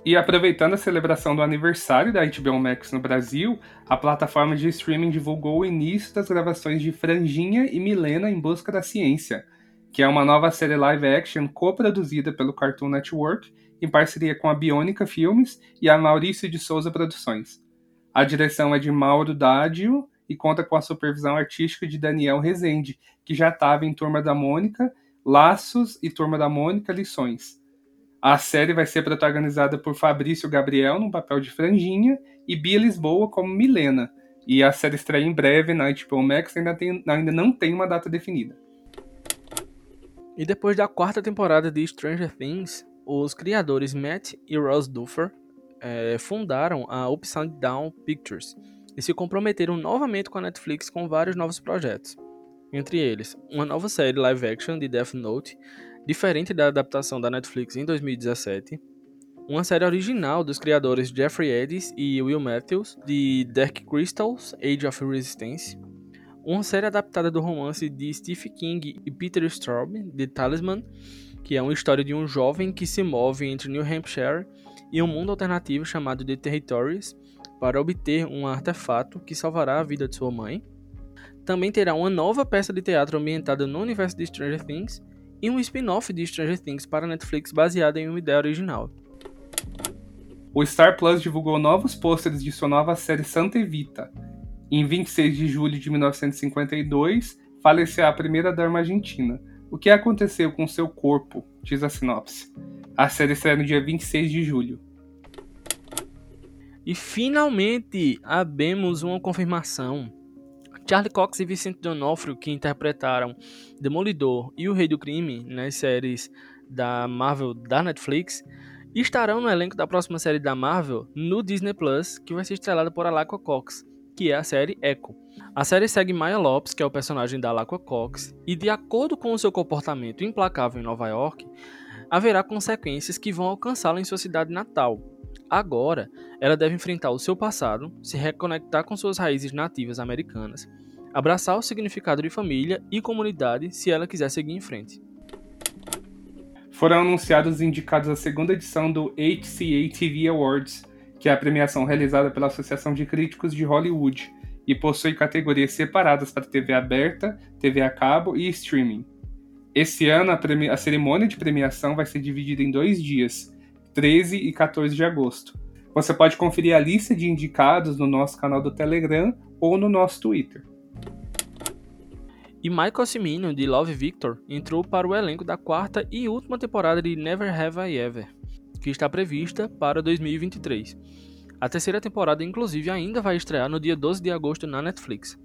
E aproveitando a celebração do aniversário da HBO Max no Brasil, a plataforma de streaming divulgou o início das gravações de Franjinha e Milena em Busca da Ciência, que é uma nova série live action co-produzida pelo Cartoon Network em parceria com a Bionica Filmes e a Maurício de Souza Produções. A direção é de Mauro Dádio e conta com a supervisão artística de Daniel Rezende, que já estava em Turma da Mônica, Laços e Turma da Mônica Lições. A série vai ser protagonizada por Fabrício Gabriel no papel de Franjinha e Bia Lisboa como Milena. E a série estreia em breve na HBO Max ainda, tem, ainda não tem uma data definida. E depois da quarta temporada de Stranger Things, os criadores Matt e Ross Duffer é, fundaram a Upside Down Pictures e se comprometeram novamente com a Netflix com vários novos projetos. Entre eles, uma nova série live action de Death Note diferente da adaptação da Netflix em 2017, uma série original dos criadores Jeffrey Eddies e Will Matthews, de Dark Crystals Age of Resistance, uma série adaptada do romance de Stephen King e Peter Straub, The Talisman, que é uma história de um jovem que se move entre New Hampshire e um mundo alternativo chamado The Territories para obter um artefato que salvará a vida de sua mãe. Também terá uma nova peça de teatro ambientada no universo de Stranger Things e um spin-off de Stranger Things para Netflix baseado em uma ideia original. O Star Plus divulgou novos pôsteres de sua nova série Santa Evita. Em 26 de julho de 1952, faleceu a primeira dama argentina. O que aconteceu com seu corpo? Diz a sinopse. A série estreia no dia 26 de julho. E finalmente abemos uma confirmação Charlie Cox e Vicente D'Onofrio, que interpretaram Demolidor e o Rei do Crime nas séries da Marvel da Netflix, estarão no elenco da próxima série da Marvel no Disney Plus, que vai ser estrelada por Alaqua Cox, que é a série Echo. A série segue Maya Lopes, que é o personagem da Alaqua Cox, e de acordo com o seu comportamento implacável em Nova York, haverá consequências que vão alcançá-la em sua cidade natal, Agora, ela deve enfrentar o seu passado, se reconectar com suas raízes nativas americanas, abraçar o significado de família e comunidade se ela quiser seguir em frente. Foram anunciados os indicados à segunda edição do HCA TV Awards, que é a premiação realizada pela Associação de Críticos de Hollywood e possui categorias separadas para TV aberta, TV a cabo e streaming. Esse ano, a, a cerimônia de premiação vai ser dividida em dois dias, 13 e 14 de agosto. Você pode conferir a lista de indicados no nosso canal do Telegram ou no nosso Twitter. E Michael Cimino, de Love Victor, entrou para o elenco da quarta e última temporada de Never Have I Ever, que está prevista para 2023. A terceira temporada, inclusive, ainda vai estrear no dia 12 de agosto na Netflix.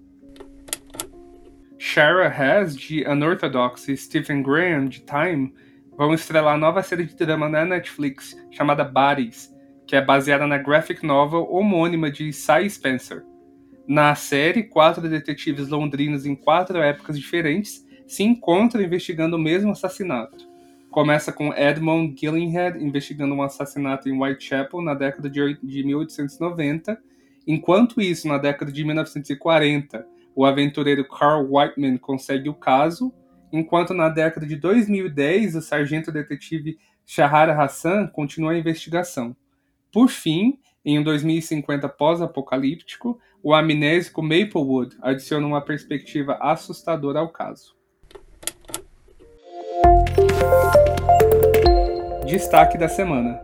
Shara Hess, de Unorthodox, e Stephen Graham, de Time, vão estrelar a nova série de drama na Netflix chamada Bodies, que é baseada na graphic novel homônima de Cy Spencer. Na série, quatro detetives londrinos em quatro épocas diferentes se encontram investigando o mesmo assassinato. Começa com Edmund Gillinghead investigando um assassinato em Whitechapel na década de 1890. Enquanto isso, na década de 1940, o aventureiro Carl Whiteman consegue o caso enquanto na década de 2010 o sargento detetive Shahara Hassan continua a investigação. Por fim, em um 2050 pós-apocalíptico, o amnésico Maplewood adiciona uma perspectiva assustadora ao caso. Destaque da semana.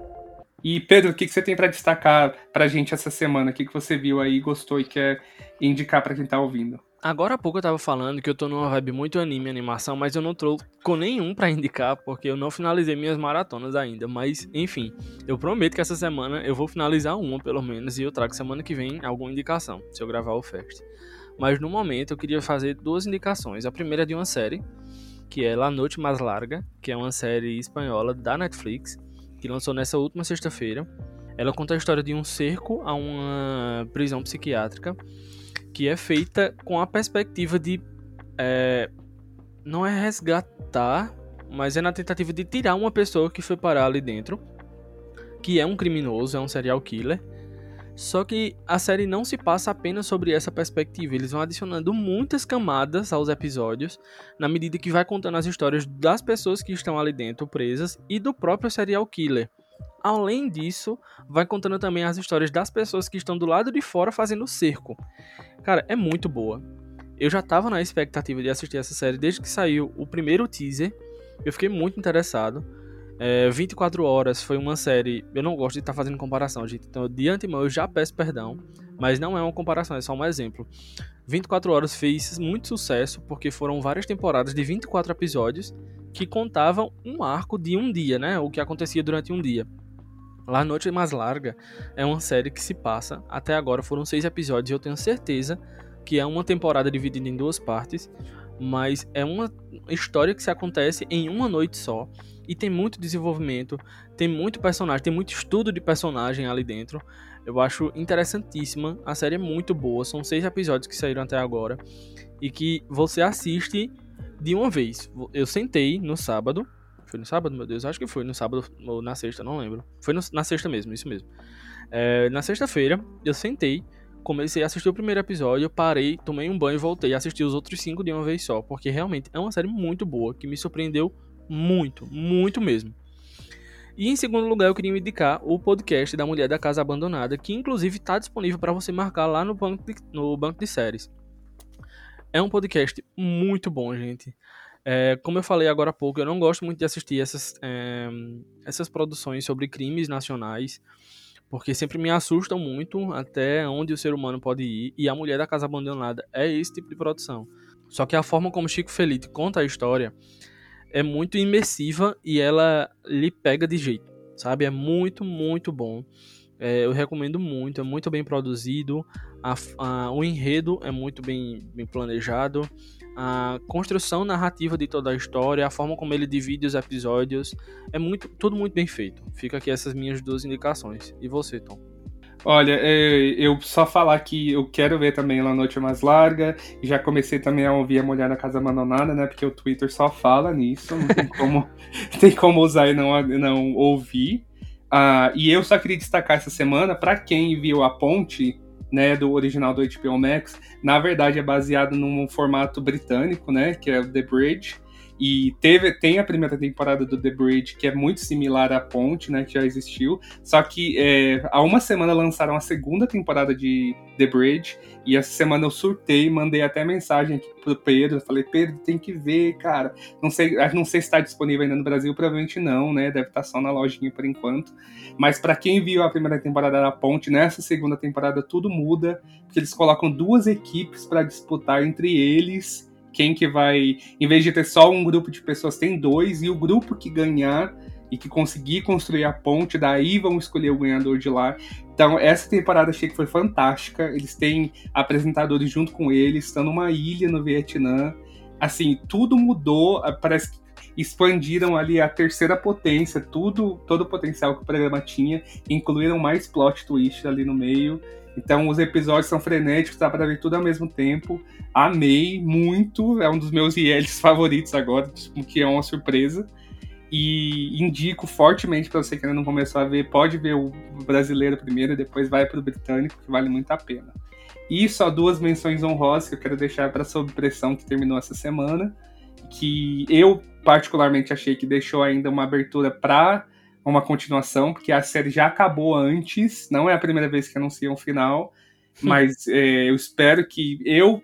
E Pedro, o que você tem para destacar para a gente essa semana? O que você viu aí, gostou e quer indicar para quem está ouvindo? Agora há pouco eu tava falando que eu tô numa vibe muito anime animação, mas eu não tô com nenhum para indicar, porque eu não finalizei minhas maratonas ainda. Mas, enfim, eu prometo que essa semana eu vou finalizar uma, pelo menos, e eu trago semana que vem alguma indicação, se eu gravar o Fest. Mas no momento eu queria fazer duas indicações. A primeira é de uma série, que é La Noite Mais Larga, que é uma série espanhola da Netflix, que lançou nessa última sexta-feira. Ela conta a história de um cerco a uma prisão psiquiátrica que é feita com a perspectiva de. É, não é resgatar, mas é na tentativa de tirar uma pessoa que foi parar ali dentro, que é um criminoso, é um serial killer. Só que a série não se passa apenas sobre essa perspectiva, eles vão adicionando muitas camadas aos episódios, na medida que vai contando as histórias das pessoas que estão ali dentro presas e do próprio serial killer. Além disso, vai contando também as histórias das pessoas que estão do lado de fora fazendo cerco. Cara, é muito boa. Eu já tava na expectativa de assistir essa série desde que saiu o primeiro teaser. Eu fiquei muito interessado. É, 24 Horas foi uma série. Eu não gosto de estar tá fazendo comparação, gente. Então, de antemão, eu já peço perdão. Mas não é uma comparação, é só um exemplo. 24 Horas fez muito sucesso porque foram várias temporadas de 24 episódios que contavam um arco de um dia, né? O que acontecia durante um dia. La Noite Mais Larga é uma série que se passa, até agora foram seis episódios e eu tenho certeza que é uma temporada dividida em duas partes, mas é uma história que se acontece em uma noite só e tem muito desenvolvimento, tem muito personagem, tem muito estudo de personagem ali dentro. Eu acho interessantíssima, a série é muito boa, são seis episódios que saíram até agora e que você assiste de uma vez. Eu sentei no sábado, foi no sábado, meu Deus? Acho que foi no sábado ou na sexta, não lembro. Foi no, na sexta mesmo, isso mesmo. É, na sexta-feira, eu sentei, comecei a assistir o primeiro episódio, parei, tomei um banho e voltei a assistir os outros cinco de uma vez só. Porque realmente é uma série muito boa, que me surpreendeu muito, muito mesmo. E em segundo lugar, eu queria indicar o podcast da Mulher da Casa Abandonada, que inclusive está disponível para você marcar lá no banco, de, no banco de séries. É um podcast muito bom, gente. É, como eu falei agora há pouco, eu não gosto muito de assistir essas, é, essas produções sobre crimes nacionais, porque sempre me assustam muito até onde o ser humano pode ir, e A Mulher da Casa Abandonada é esse tipo de produção. Só que a forma como Chico Felipe conta a história é muito imersiva e ela lhe pega de jeito, sabe? É muito, muito bom. É, eu recomendo muito, é muito bem produzido, a, a, o enredo é muito bem, bem planejado, a construção narrativa de toda a história, a forma como ele divide os episódios, é muito tudo muito bem feito. Fica aqui essas minhas duas indicações. E você, Tom? Olha, é, eu só falar que eu quero ver também La Noite Mais Larga. Já comecei também a ouvir a Mulher na Casa Abandonada, né? Porque o Twitter só fala nisso, não tem como, tem como usar e não, não ouvir. Uh, e eu só queria destacar essa semana, para quem viu a ponte, né, do original do HBO Max, na verdade é baseado num formato britânico, né, que é o The Bridge, e teve, tem a primeira temporada do The Bridge, que é muito similar à Ponte, né? Que já existiu. Só que é, há uma semana lançaram a segunda temporada de The Bridge. E essa semana eu surtei, mandei até mensagem aqui pro Pedro. Falei, Pedro, tem que ver, cara. Não sei, não sei se está disponível ainda no Brasil, provavelmente não, né? Deve estar tá só na lojinha por enquanto. Mas para quem viu a primeira temporada da Ponte, nessa segunda temporada tudo muda, porque eles colocam duas equipes para disputar entre eles quem que vai, em vez de ter só um grupo de pessoas, tem dois, e o grupo que ganhar e que conseguir construir a ponte, daí vão escolher o ganhador de lá. Então, essa temporada achei que foi fantástica. Eles têm apresentadores junto com eles, estão numa ilha no Vietnã. Assim, tudo mudou, parece que expandiram ali a terceira potência, tudo, todo o potencial que o programa tinha, incluíram mais plot twist ali no meio. Então os episódios são frenéticos, dá pra ver tudo ao mesmo tempo. Amei muito, é um dos meus ILs favoritos agora, tipo, que é uma surpresa. E indico fortemente para você que ainda não começou a ver, pode ver o brasileiro primeiro e depois vai para o britânico, que vale muito a pena. E só duas menções honrosas que eu quero deixar para Sob Pressão, que terminou essa semana, que eu particularmente achei que deixou ainda uma abertura para uma continuação, porque a série já acabou antes, não é a primeira vez que anunciam um final, mas é, eu espero que eu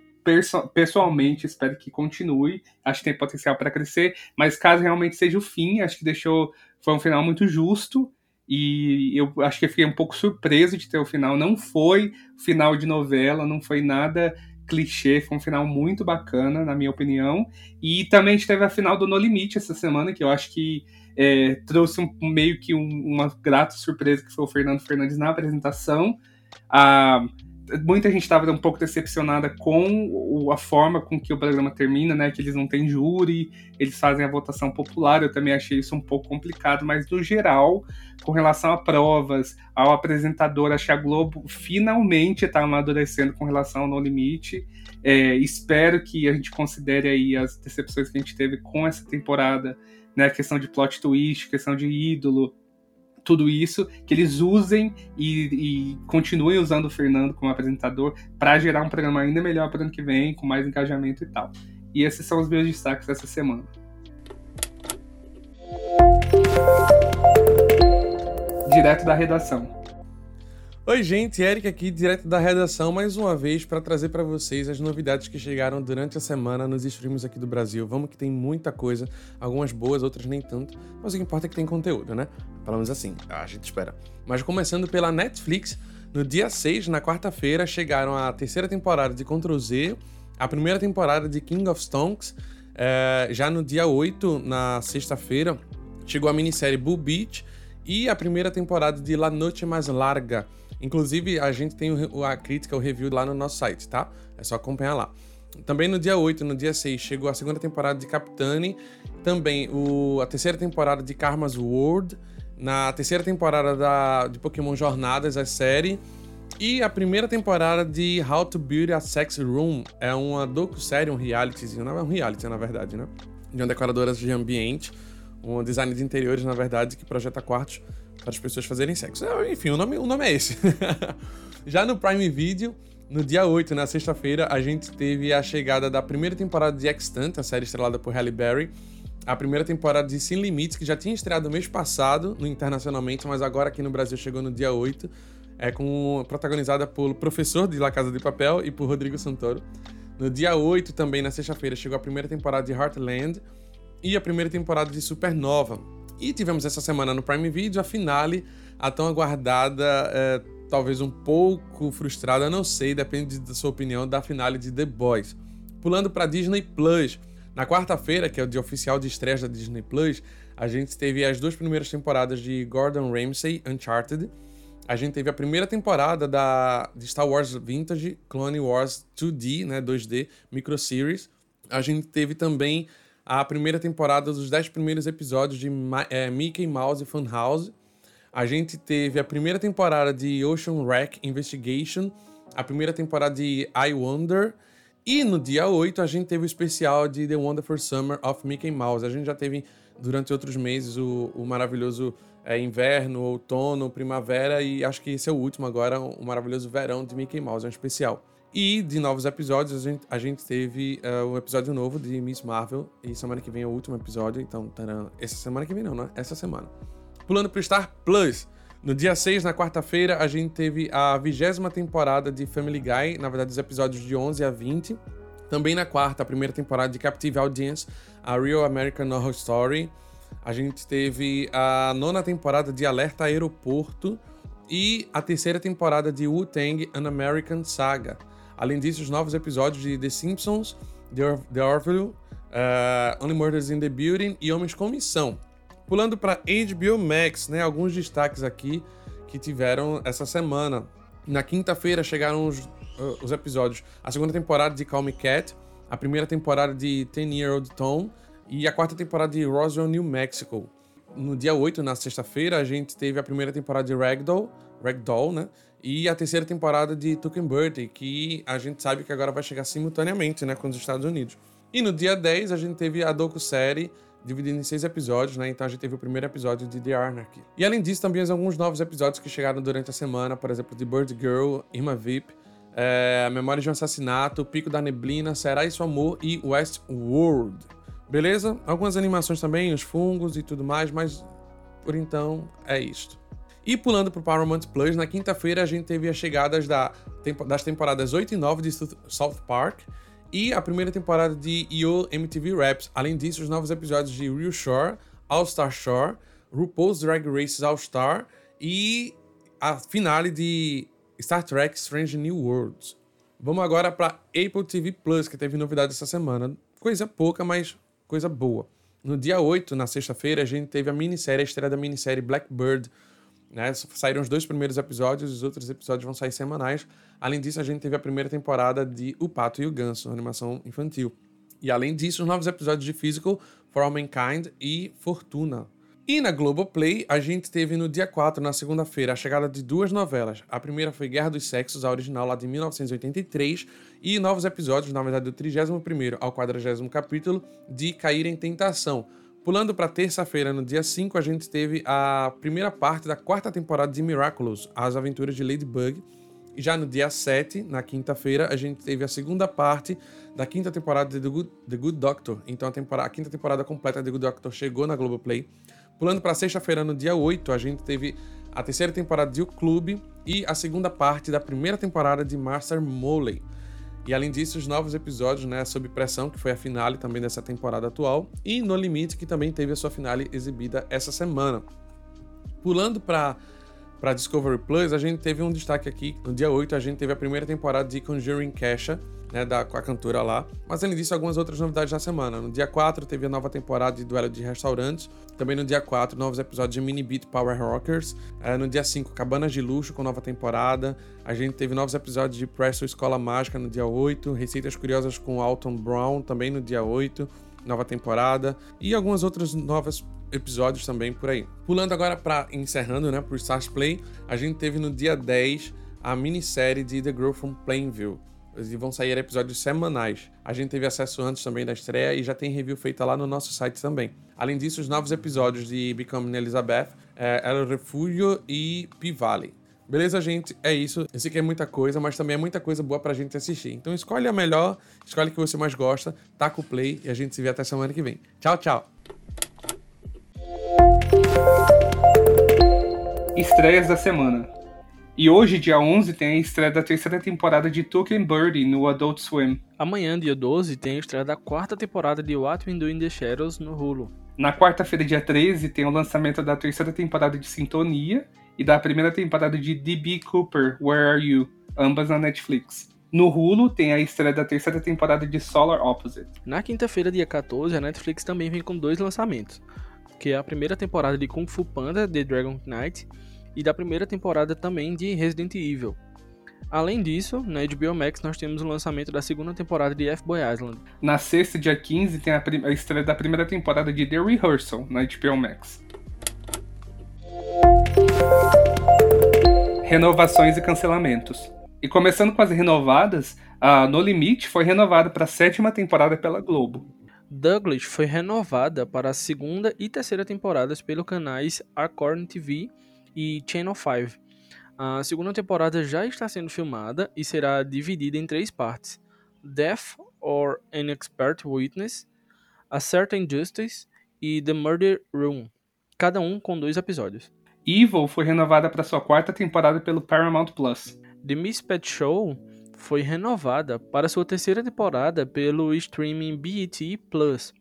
pessoalmente espero que continue, acho que tem potencial para crescer, mas caso realmente seja o fim, acho que deixou foi um final muito justo e eu acho que eu fiquei um pouco surpreso de ter o final, não foi final de novela, não foi nada clichê, foi um final muito bacana, na minha opinião. E também a teve a final do No Limite essa semana, que eu acho que é, trouxe um, meio que um, uma grata surpresa, que foi o Fernando Fernandes na apresentação. Ah, muita gente estava um pouco decepcionada com a forma com que o programa termina, né? Que eles não têm júri, eles fazem a votação popular. Eu também achei isso um pouco complicado, mas no geral, com relação a provas, ao apresentador, que a Globo finalmente está amadurecendo com relação ao No Limite. É, espero que a gente considere aí as decepções que a gente teve com essa temporada, né? Questão de plot twist, questão de ídolo, tudo isso, que eles usem e, e continuem usando o Fernando como apresentador para gerar um programa ainda melhor para o ano que vem, com mais engajamento e tal. E esses são os meus destaques dessa semana. Direto da redação. Oi, gente, Eric aqui, direto da redação, mais uma vez para trazer para vocês as novidades que chegaram durante a semana nos streams aqui do Brasil. Vamos que tem muita coisa, algumas boas, outras nem tanto, mas o que importa é que tem conteúdo, né? Falamos assim, a gente espera. Mas começando pela Netflix, no dia 6, na quarta-feira, chegaram a terceira temporada de Ctrl Z, a primeira temporada de King of Stonks, é, já no dia 8, na sexta-feira, chegou a minissérie Bull Beach e a primeira temporada de La Noche Mais Larga, Inclusive, a gente tem a crítica, o review lá no nosso site, tá? É só acompanhar lá. Também no dia 8, no dia 6, chegou a segunda temporada de Capitane. Também o, a terceira temporada de Karma's World. Na terceira temporada da, de Pokémon Jornadas, a série. E a primeira temporada de How to Build a Sex Room. É uma docu-série, um realityzinho. Não é um reality, na verdade, né? De uma decoradora de ambiente. Um design de interiores, na verdade, que projeta quartos para as pessoas fazerem sexo. É, enfim, o nome, o nome é esse. Já no Prime Video, no dia 8, na sexta-feira, a gente teve a chegada da primeira temporada de Extant, a série estrelada por Halle Berry. A primeira temporada de Sem Limites, que já tinha estreado mês passado no internacionalmente, mas agora aqui no Brasil chegou no dia 8. É com, protagonizada pelo professor de La Casa de Papel e por Rodrigo Santoro. No dia 8, também na sexta-feira, chegou a primeira temporada de Heartland e a primeira temporada de Supernova. E tivemos essa semana no Prime Video a finale, a tão aguardada, é, talvez um pouco frustrada, não sei, depende da sua opinião, da finale de The Boys. Pulando para Disney Plus. Na quarta-feira, que é o dia oficial de estreia da Disney Plus, a gente teve as duas primeiras temporadas de Gordon Ramsay Uncharted. A gente teve a primeira temporada da, de Star Wars Vintage, Clone Wars 2D, né, 2D, Micro Series. A gente teve também a primeira temporada dos 10 primeiros episódios de é, Mickey Mouse Funhouse. A gente teve a primeira temporada de Ocean Wreck Investigation, a primeira temporada de I Wonder, e no dia 8 a gente teve o especial de The Wonderful Summer of Mickey Mouse. A gente já teve durante outros meses o, o maravilhoso é, inverno, outono, primavera e acho que esse é o último agora, o maravilhoso verão de Mickey Mouse, é um especial. E de novos episódios, a gente, a gente teve uh, um episódio novo de Miss Marvel. E semana que vem é o último episódio. Então, taran, essa semana que vem não, né? Essa semana. Pulando pro Star Plus. No dia 6, na quarta-feira, a gente teve a vigésima temporada de Family Guy. Na verdade, os episódios de 11 a 20. Também na quarta, a primeira temporada de Captive Audience, a Real American Horror Story. A gente teve a nona temporada de Alerta Aeroporto. E a terceira temporada de Wu-Tang An American Saga. Além disso, os novos episódios de The Simpsons, The, The Orville, uh, Only Murders in the Building e Homens com Missão. Pulando para HBO Max, né, alguns destaques aqui que tiveram essa semana. Na quinta-feira chegaram os, uh, os, episódios, a segunda temporada de Call Me Cat, a primeira temporada de Ten Year Old Tom e a quarta temporada de Roswell, New Mexico. No dia 8, na sexta-feira, a gente teve a primeira temporada de Ragdoll, Ragdoll, né? E a terceira temporada de Tuck Bertie, que a gente sabe que agora vai chegar simultaneamente, né, com os Estados Unidos. E no dia 10 a gente teve a docu-série dividida em seis episódios, né? Então a gente teve o primeiro episódio de The Anarchy. E além disso, também alguns novos episódios que chegaram durante a semana, por exemplo, de Bird Girl, Irma VIP, é, Memória de um Assassinato, Pico da Neblina, Será Isso Amor e Westworld. Beleza? Algumas animações também, os fungos e tudo mais, mas por então é isto. E pulando para o Paramount Plus, na quinta-feira a gente teve as chegadas da, das temporadas 8 e 9 de South Park e a primeira temporada de Yo MTV Raps. Além disso, os novos episódios de Real Shore, All Star Shore, RuPaul's Drag Race All Star e a finale de Star Trek Strange New Worlds. Vamos agora para Apple TV Plus, que teve novidade essa semana. Coisa pouca, mas coisa boa. No dia 8, na sexta-feira, a gente teve a minissérie, a estreia da minissérie Blackbird. Né? Saíram os dois primeiros episódios, os outros episódios vão sair semanais. Além disso, a gente teve a primeira temporada de O Pato e o Ganso, animação infantil. E além disso, os novos episódios de Physical, For All Mankind e Fortuna. E na Globoplay, a gente teve no dia 4, na segunda-feira, a chegada de duas novelas. A primeira foi Guerra dos Sexos, a original lá de 1983, e novos episódios, na verdade, do 31 ao 40 capítulo de Cair em Tentação. Pulando para terça-feira, no dia 5, a gente teve a primeira parte da quarta temporada de Miraculous, As Aventuras de Ladybug. E já no dia 7, na quinta-feira, a gente teve a segunda parte da quinta temporada de The Good, The Good Doctor. Então a, temporada, a quinta temporada completa de The Good Doctor chegou na Globoplay. Pulando para sexta-feira, no dia 8, a gente teve a terceira temporada de O Clube e a segunda parte da primeira temporada de Master Moley. E além disso, os novos episódios, né, Sob Pressão, que foi a finale também dessa temporada atual, e No Limite, que também teve a sua finale exibida essa semana. Pulando para para Discovery Plus, a gente teve um destaque aqui. No dia 8, a gente teve a primeira temporada de Conjuring Kesha, né, da, com a cantora lá. Mas além disso, algumas outras novidades na semana. No dia 4, teve a nova temporada de Duelo de Restaurantes. Também no dia 4, novos episódios de Mini Beat Power Rockers. É, no dia 5, Cabanas de Luxo com nova temporada. A gente teve novos episódios de Presto Escola Mágica no dia 8. Receitas Curiosas com Alton Brown também no dia 8 nova temporada e algumas outras novas episódios também por aí. Pulando agora para encerrando, né, pro Stars Play, a gente teve no dia 10 a minissérie de The Girl from Plainville. E vão sair episódios semanais. A gente teve acesso antes também da estreia e já tem review feita lá no nosso site também. Além disso, os novos episódios de Becoming Elizabeth, é, El Refugio e P-Valley. Beleza, gente? É isso. Eu sei que é muita coisa, mas também é muita coisa boa pra gente assistir. Então escolhe a melhor, escolhe o que você mais gosta, taca o play e a gente se vê até semana que vem. Tchau, tchau! Estreias da semana. E hoje, dia 11, tem a estreia da terceira temporada de Tuck and Birdie no Adult Swim. Amanhã, dia 12, tem a estreia da quarta temporada de What We Do in the Shadows no Hulu. Na quarta-feira, dia 13, tem o lançamento da terceira temporada de Sintonia e da primeira temporada de D.B. Cooper, Where Are You? Ambas na Netflix. No Hulu tem a estreia da terceira temporada de Solar Opposite. Na quinta-feira, dia 14, a Netflix também vem com dois lançamentos que é a primeira temporada de Kung Fu Panda The Dragon Knight e da primeira temporada também de Resident Evil. Além disso, na HBO Max nós temos o lançamento da segunda temporada de F-Boy Island. Na sexta, dia 15, tem a, a estreia da primeira temporada de The Rehearsal na HBO Max. Renovações e cancelamentos. E começando com as renovadas, a No Limite foi renovada para a sétima temporada pela Globo. Douglas foi renovada para a segunda e terceira temporadas pelos canais Acorn TV e Channel 5. A segunda temporada já está sendo filmada e será dividida em três partes: Death or an Expert Witness, A Certain Justice e The Murder Room, cada um com dois episódios. Evil foi renovada para sua quarta temporada pelo Paramount Plus. The Miss Pet Show foi renovada para sua terceira temporada pelo streaming BET Plus.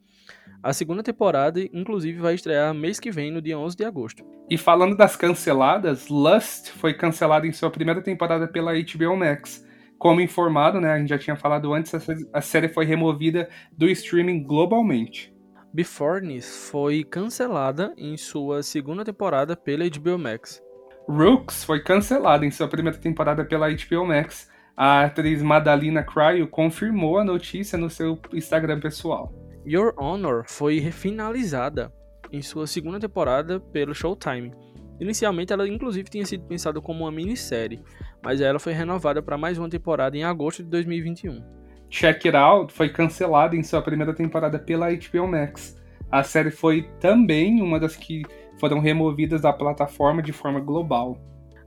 A segunda temporada, inclusive, vai estrear mês que vem, no dia 11 de agosto. E falando das canceladas, Lust foi cancelada em sua primeira temporada pela HBO Max. Como informado, né, a gente já tinha falado antes, a série foi removida do streaming globalmente. Beforeness foi cancelada em sua segunda temporada pela HBO Max. Rooks foi cancelada em sua primeira temporada pela HBO Max a atriz Madalina Cryo confirmou a notícia no seu Instagram pessoal. Your Honor foi refinalizada em sua segunda temporada pelo Showtime. Inicialmente, ela inclusive tinha sido pensada como uma minissérie, mas ela foi renovada para mais uma temporada em agosto de 2021. Check It Out foi cancelada em sua primeira temporada pela HBO Max. A série foi também uma das que foram removidas da plataforma de forma global.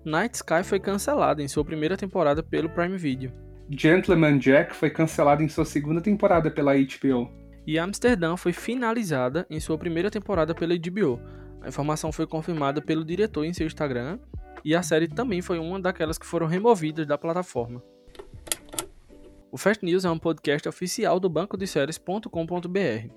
Night Sky foi cancelada em sua primeira temporada pelo Prime Video. Gentleman Jack foi cancelada em sua segunda temporada pela HBO. E Amsterdã foi finalizada em sua primeira temporada pela HBO. A informação foi confirmada pelo diretor em seu Instagram e a série também foi uma daquelas que foram removidas da plataforma. O Fast News é um podcast oficial do banco de séries.com.br.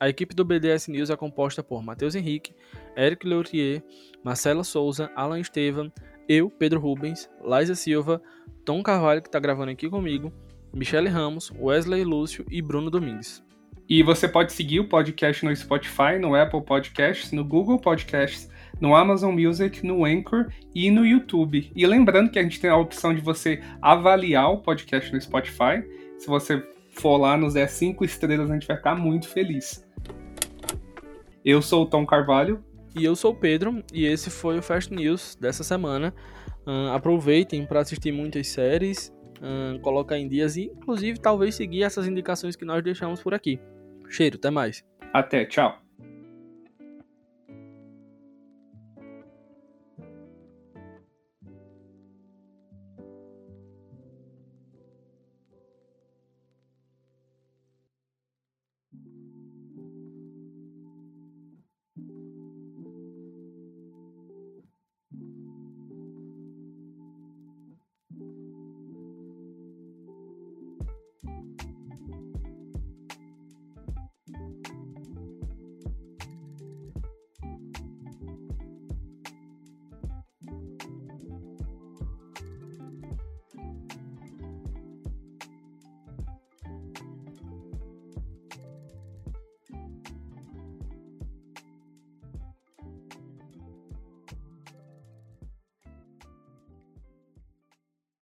A equipe do BDS News é composta por Matheus Henrique, Eric Leutier, Marcela Souza, Alan Estevam, eu, Pedro Rubens, Liza Silva, Tom Carvalho, que está gravando aqui comigo, Michele Ramos, Wesley Lúcio e Bruno Domingues. E você pode seguir o podcast no Spotify, no Apple Podcasts, no Google Podcasts, no Amazon Music, no Anchor e no YouTube. E lembrando que a gente tem a opção de você avaliar o podcast no Spotify. Se você for lá, nos der cinco estrelas, a gente vai ficar muito feliz. Eu sou o Tom Carvalho. E eu sou o Pedro, e esse foi o Fast News dessa semana. Uh, aproveitem para assistir muitas séries, uh, colocar em dias e, inclusive, talvez seguir essas indicações que nós deixamos por aqui. Cheiro, até mais. Até, tchau.